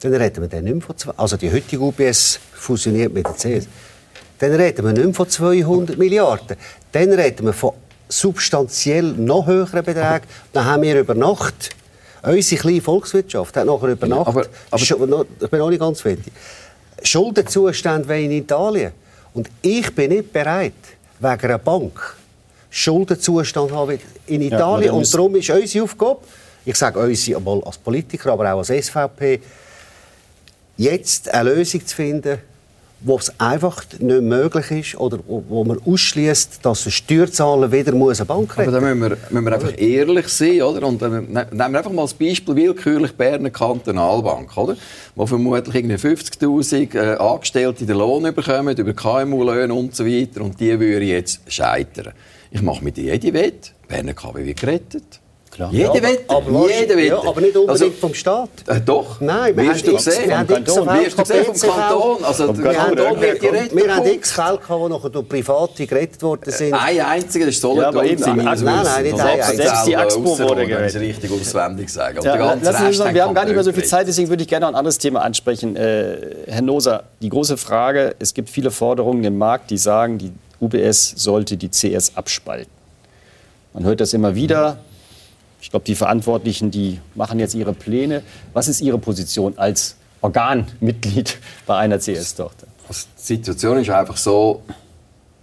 dann reden wir dann nicht mehr von zwei, also die heutige UBS fusioniert mit der CS, dann reden wir nicht mehr von 200 Milliarden. Dann reden wir von substanziell noch höheren Beträgen. Dann haben wir über Nacht, unsere kleine Volkswirtschaft hat nachher über Nacht, aber, aber, ich bin noch nicht ganz fertig, Schuldenzustände wie in Italien. Und ich bin nicht bereit, wegen einer Bank Schuldenzustand haben in Italien. Ja, und darum ist unsere Aufgabe, ich sage unsere als Politiker, aber auch als SVP, jetzt eine Lösung zu finden, wo es einfach nicht möglich ist oder wo man ausschließt, dass ein Steuerzahler wieder muss eine Bank retten
muss. Aber da müssen wir, müssen wir einfach ehrlich sein, oder? Und nehmen wir einfach mal als Beispiel willkürlich Berner Kantonalbank, oder? Wo vermutlich 50'000 äh, Angestellte den Lohn bekommen, über KMU-Löhne und so weiter, und die würden jetzt scheitern. Ich mache mit jede Wette. Berner KW wird gerettet. Klar. Jede ja, Wette, aber, jede Wette. Ja,
aber nicht unbedingt also, vom Staat.
Äh, doch.
Nein,
wir Wirst du gesehen? Wir haben Kanton. Wirst du gesehen vom Kanton? Also, vom
wir haben. Wir haben x Fälle die nachher durch Private gerettet worden sind. Äh,
ein einziger, das ist Solothurn.
Ja, nein, nein, nicht ein einziger.
Selbst die Axpo wurde gerettet.
richtig auswendig sagen.
Ja, wir haben gar nicht mehr so viel Zeit, deswegen würde ich gerne noch ein anderes Thema ansprechen. Äh, Herr Noser, die große Frage, es gibt viele Forderungen im Markt, die sagen, die UBS sollte die CS abspalten. Man hört das immer wieder. Ich glaube, die Verantwortlichen, die machen jetzt ihre Pläne. Was ist Ihre Position als Organmitglied bei einer CS-Tochter?
Die Situation ist einfach so,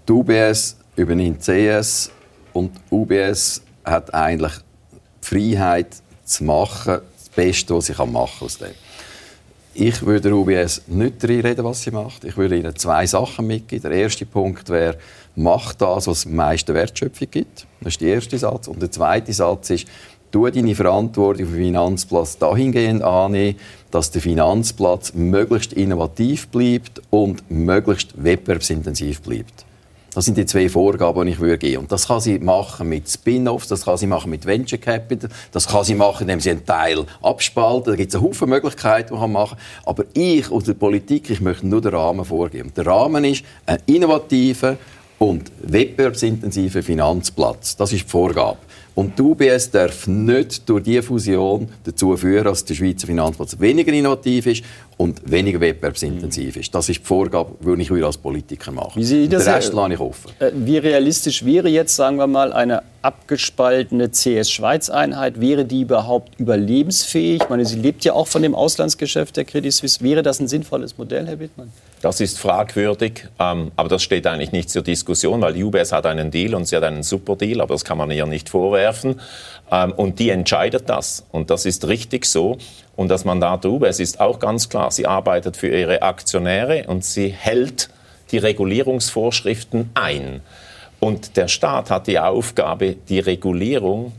die UBS übernimmt CS und UBS hat eigentlich die Freiheit zu machen, das Beste, was sie machen kann aus dem. Ich würde der UBS nicht reden, was sie macht. Ich würde ihnen zwei Sachen mitgeben. Der erste Punkt wäre, mach das, was am meisten Wertschöpfung gibt. Das ist der erste Satz. Und der zweite Satz ist, tu deine Verantwortung für den Finanzplatz dahingehend annehmen, dass der Finanzplatz möglichst innovativ bleibt und möglichst wettbewerbsintensiv bleibt. Das sind die zwei Vorgaben, die ich würde geben. Und das kann sie machen mit Spin-offs, das kann sie machen mit Venture Capital, das kann sie machen, indem sie einen Teil abspalten. Da gibt es einen Haufen Möglichkeiten, die man machen kann. Aber ich aus der Politik, ich möchte nur den Rahmen vorgeben. Der Rahmen ist ein innovativer und wettbewerbsintensiver Finanzplatz. Das ist die Vorgabe. Und die UBS darf nicht durch diese Fusion dazu führen, dass der Schweizer Finanzplatz weniger innovativ ist und weniger wettbewerbsintensiv ist. Das ist die Vorgabe, die ich als Politiker machen
Wie Sie das
Den Rest lasse ich offen.
Äh, wie realistisch wäre jetzt, sagen wir mal, eine abgespaltene CS-Schweiz-Einheit? Wäre die überhaupt überlebensfähig? Ich meine, sie lebt ja auch von dem Auslandsgeschäft der Credit Suisse. Wäre das ein sinnvolles Modell, Herr Wittmann?
Das ist fragwürdig, ähm, aber das steht eigentlich nicht zur Diskussion, weil UBS hat einen Deal und sie hat einen super Deal, aber das kann man ihr nicht vorwerfen. Ähm, und die entscheidet das. Und das ist richtig so. Und das Mandat der UBS ist auch ganz klar. Sie arbeitet für ihre Aktionäre und sie hält die Regulierungsvorschriften ein. Und der Staat hat die Aufgabe, die Regulierung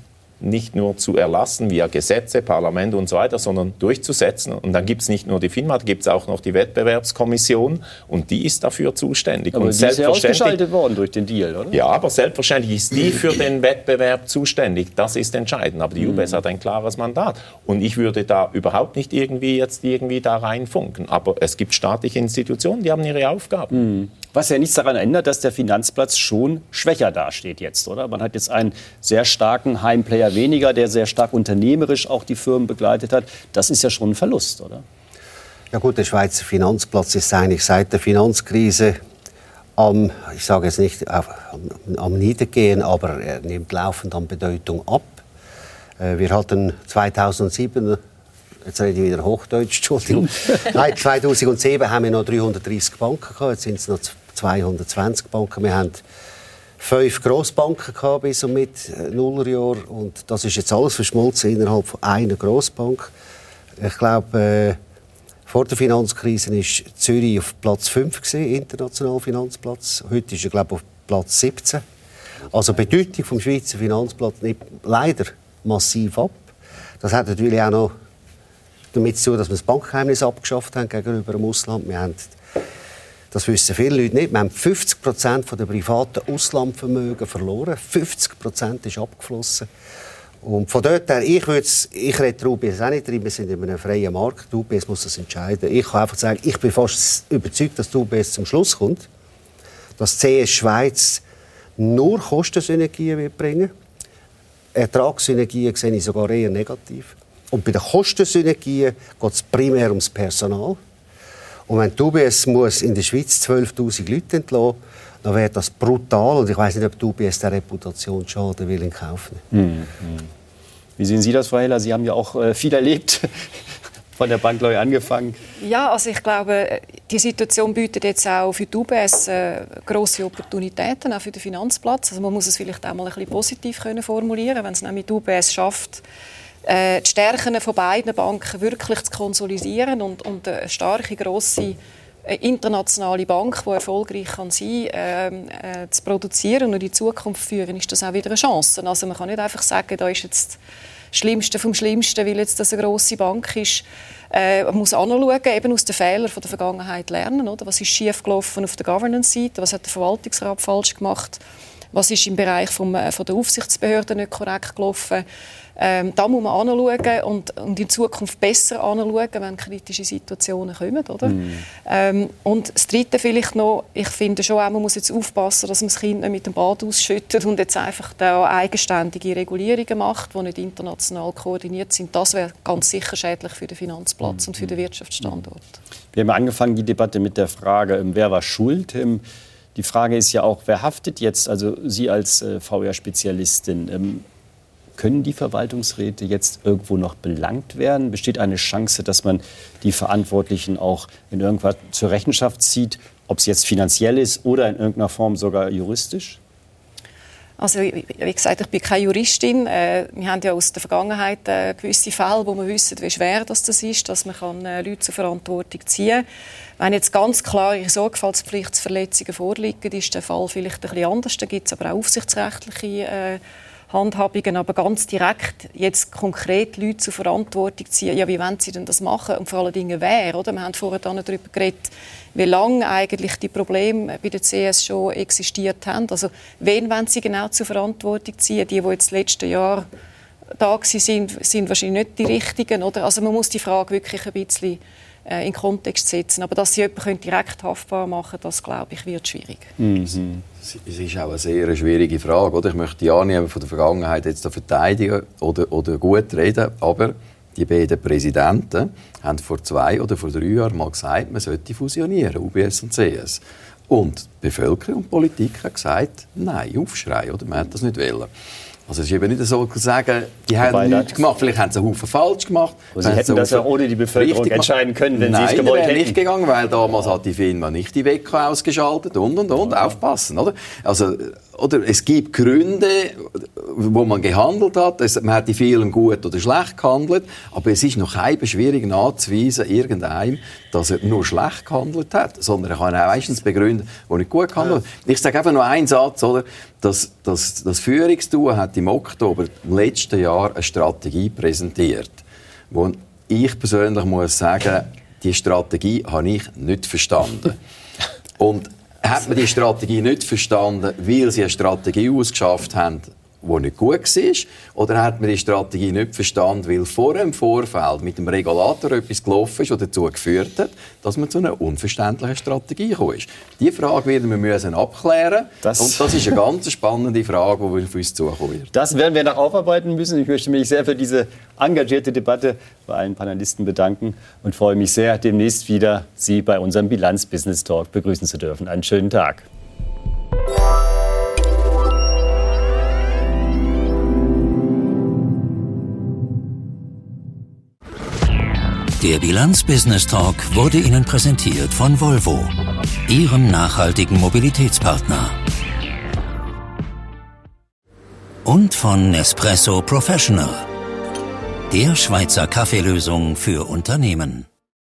nicht nur zu erlassen via Gesetze, Parlament und so weiter, sondern durchzusetzen. Und dann gibt es nicht nur die FINMA, da gibt es auch noch die Wettbewerbskommission und die ist dafür zuständig.
Aber
und
die ist ja ausgeschaltet worden durch den Deal, oder?
Ja, aber selbstverständlich ist die für den Wettbewerb zuständig. Das ist entscheidend. Aber die UBS hat ein klares Mandat. Und ich würde da überhaupt nicht irgendwie jetzt irgendwie da reinfunken. Aber es gibt staatliche Institutionen, die haben ihre Aufgaben.
Mhm. Was ja nichts daran ändert, dass der Finanzplatz schon schwächer dasteht jetzt, oder? Man hat jetzt einen sehr starken Heimplayer weniger, der sehr stark unternehmerisch auch die Firmen begleitet hat. Das ist ja schon ein Verlust, oder?
Ja gut, der Schweizer Finanzplatz ist eigentlich seit der Finanzkrise am, ich sage jetzt nicht am, am Niedergehen, aber er nimmt laufend an Bedeutung ab. Äh, wir hatten 2007 jetzt rede ich wieder Hochdeutsch, Entschuldigung. Nein, 2007 haben wir noch 330 Banken gehabt, jetzt sind es noch 220 Banken. Wir haben fünf Grossbanken gehabt bis und mit äh, Nullerjahr und das ist jetzt alles verschmolzen innerhalb von einer Grossbank. Ich glaube, äh, vor der Finanzkrise war Zürich auf Platz 5 gewesen, internationaler Finanzplatz. Heute ist er glaube auf Platz 17. Also die Bedeutung vom Schweizer Finanzplatz nimmt leider massiv ab. Das hat natürlich auch noch damit zu tun, dass wir das Bankgeheimnis abgeschafft haben gegenüber dem Ausland. Wir haben das wissen viele Leute nicht. Wir haben 50 Prozent der privaten Auslandvermögen verloren. 50 Prozent ist abgeflossen. Und von dort her, ich, ich rede UBS auch nicht drin, wir sind in einem freien Markt. Die UBS muss das entscheiden. Ich kann einfach sagen, ich bin fast überzeugt, dass die UBS zum Schluss kommt, dass CS Schweiz nur Kostensynergien wird bringen. Ertragssynergien sehe ich sogar eher negativ. Und bei den Kostensynergien geht es primär ums Personal. Und wenn die UBS muss in der Schweiz 12'000 Leute entlassen dann wäre das brutal. Und ich weiß nicht, ob die UBS der Reputation schaden will in Kauf nehmen.
Mhm. Wie sehen Sie das, Frau Heller? Sie haben ja auch äh, viel erlebt. Von der Bank neu angefangen.
Ja, also ich glaube, die Situation bietet jetzt auch für die UBS äh, große Opportunitäten, auch für den Finanzplatz. Also man muss es vielleicht auch mal ein bisschen positiv können formulieren, wenn es nämlich die UBS schafft, äh, die Stärken von beiden Banken wirklich zu konsolidieren und, und eine starke, grosse äh, internationale Bank, die erfolgreich kann sein kann, äh, äh, zu produzieren und in die Zukunft führen, ist das auch wieder eine Chance. Also man kann nicht einfach sagen, da ist jetzt das Schlimmste vom Schlimmsten, weil jetzt das eine grosse Bank ist. Äh, man muss anschauen, eben aus den Fehlern der Vergangenheit lernen. Oder? Was ist schiefgelaufen auf der Governance-Seite? Was hat der Verwaltungsrat falsch gemacht? Was ist im Bereich vom, äh, von der Aufsichtsbehörden nicht korrekt gelaufen? Ähm, da muss man anschauen und, und in Zukunft besser anschauen, wenn kritische Situationen kommen. Oder? Mm. Ähm, und das Dritte vielleicht noch, ich finde schon auch, man muss jetzt aufpassen, dass man das Kind nicht mit dem Bad ausschüttet und jetzt einfach da eigenständige Regulierungen macht, die nicht international koordiniert sind. Das wäre ganz sicher schädlich für den Finanzplatz mm. und für den Wirtschaftsstandort.
Wir haben angefangen die Debatte mit der Frage, ähm, wer war schuld? Ähm, die Frage ist ja auch, wer haftet jetzt? Also Sie als äh, VR-Spezialistin, ähm, können die Verwaltungsräte jetzt irgendwo noch belangt werden? Besteht eine Chance, dass man die Verantwortlichen auch in irgendwas zur Rechenschaft zieht, ob es jetzt finanziell ist oder in irgendeiner Form sogar juristisch?
Also wie gesagt, ich bin keine Juristin. Äh, wir haben ja aus der Vergangenheit äh, gewisse Fälle, wo wir wissen, wie schwer das, ist, dass man äh, Leute zur Verantwortung ziehen kann. Wenn jetzt ganz klare Sorgfaltspflichtsverletzungen vorliegen, ist der Fall vielleicht ein bisschen anders. Da gibt es aber auch aufsichtsrechtliche Handhabungen, aber ganz direkt jetzt konkret Leute zur Verantwortung ziehen, ja, wie wollen sie denn das machen und vor allen Dingen wer, oder? Wir haben vorher darüber geredet, wie lange eigentlich die Probleme bei der CS schon existiert haben. Also wen wollen sie genau zur Verantwortung ziehen? Die, die jetzt letzten Jahr da sind, sind wahrscheinlich nicht die richtigen, oder? Also man muss die Frage wirklich ein bisschen äh, in Kontext setzen. Aber dass sie jemanden direkt haftbar machen können, das glaube ich, wird schwierig.
Mhm. Es ist auch eine sehr schwierige Frage. Oder? Ich möchte ja nicht von der Vergangenheit jetzt verteidigen oder, oder gut reden, aber die beiden Präsidenten haben vor zwei oder vor drei Jahren mal gesagt, man sollte fusionieren, UBS und CS. Und die Bevölkerung und die Politik haben gesagt, nein, Aufschrei, oder? man hat das nicht wollen. Also es ist eben nicht so zu sagen, die haben Wobei nichts gemacht. Vielleicht haben sie einen Haufen falsch gemacht.
Sie hätten das ja ohne die Bevölkerung entscheiden können, wenn Nein, sie es gewollt hätten.
nicht gegangen, weil damals hat die FINMA nicht die WECO ausgeschaltet und, und, und. Ja. Aufpassen, oder? Also, oder es gibt Gründe, wo man gehandelt hat. Es, man hat die vielen gut oder schlecht gehandelt. Aber es ist noch kein schwierig nachzuweisen, irgendeinem, dass er nur schlecht gehandelt hat. Sondern er kann auch meistens begründen, wo nicht gut gehandelt hat. Ich sage einfach nur einen Satz, oder? Das, das, das Führungstool hat im Oktober letzten Jahr eine Strategie präsentiert, wo ich persönlich muss sagen, die Strategie habe ich nicht verstanden. Und hat man die Strategie nicht verstanden, weil sie eine Strategie ausgeschafft haben, die nicht gut war? Oder hat man die Strategie nicht verstanden, weil vor dem Vorfeld mit dem Regulator etwas gelaufen ist, das dazu geführt hat, dass man zu einer unverständlichen Strategie gekommen ist? Diese Frage werden wir müssen abklären das Und das ist eine ganz spannende Frage, die auf uns zukommen wird.
Das werden wir noch aufarbeiten müssen. Ich möchte mich sehr für diese engagierte Debatte bei allen Panelisten bedanken und freue mich sehr, demnächst wieder Sie bei unserem Bilanz-Business Talk begrüßen zu dürfen. Einen schönen Tag.
Der Bilanz Business Talk wurde Ihnen präsentiert von Volvo, Ihrem nachhaltigen Mobilitätspartner. Und von Nespresso Professional, der Schweizer Kaffeelösung für Unternehmen.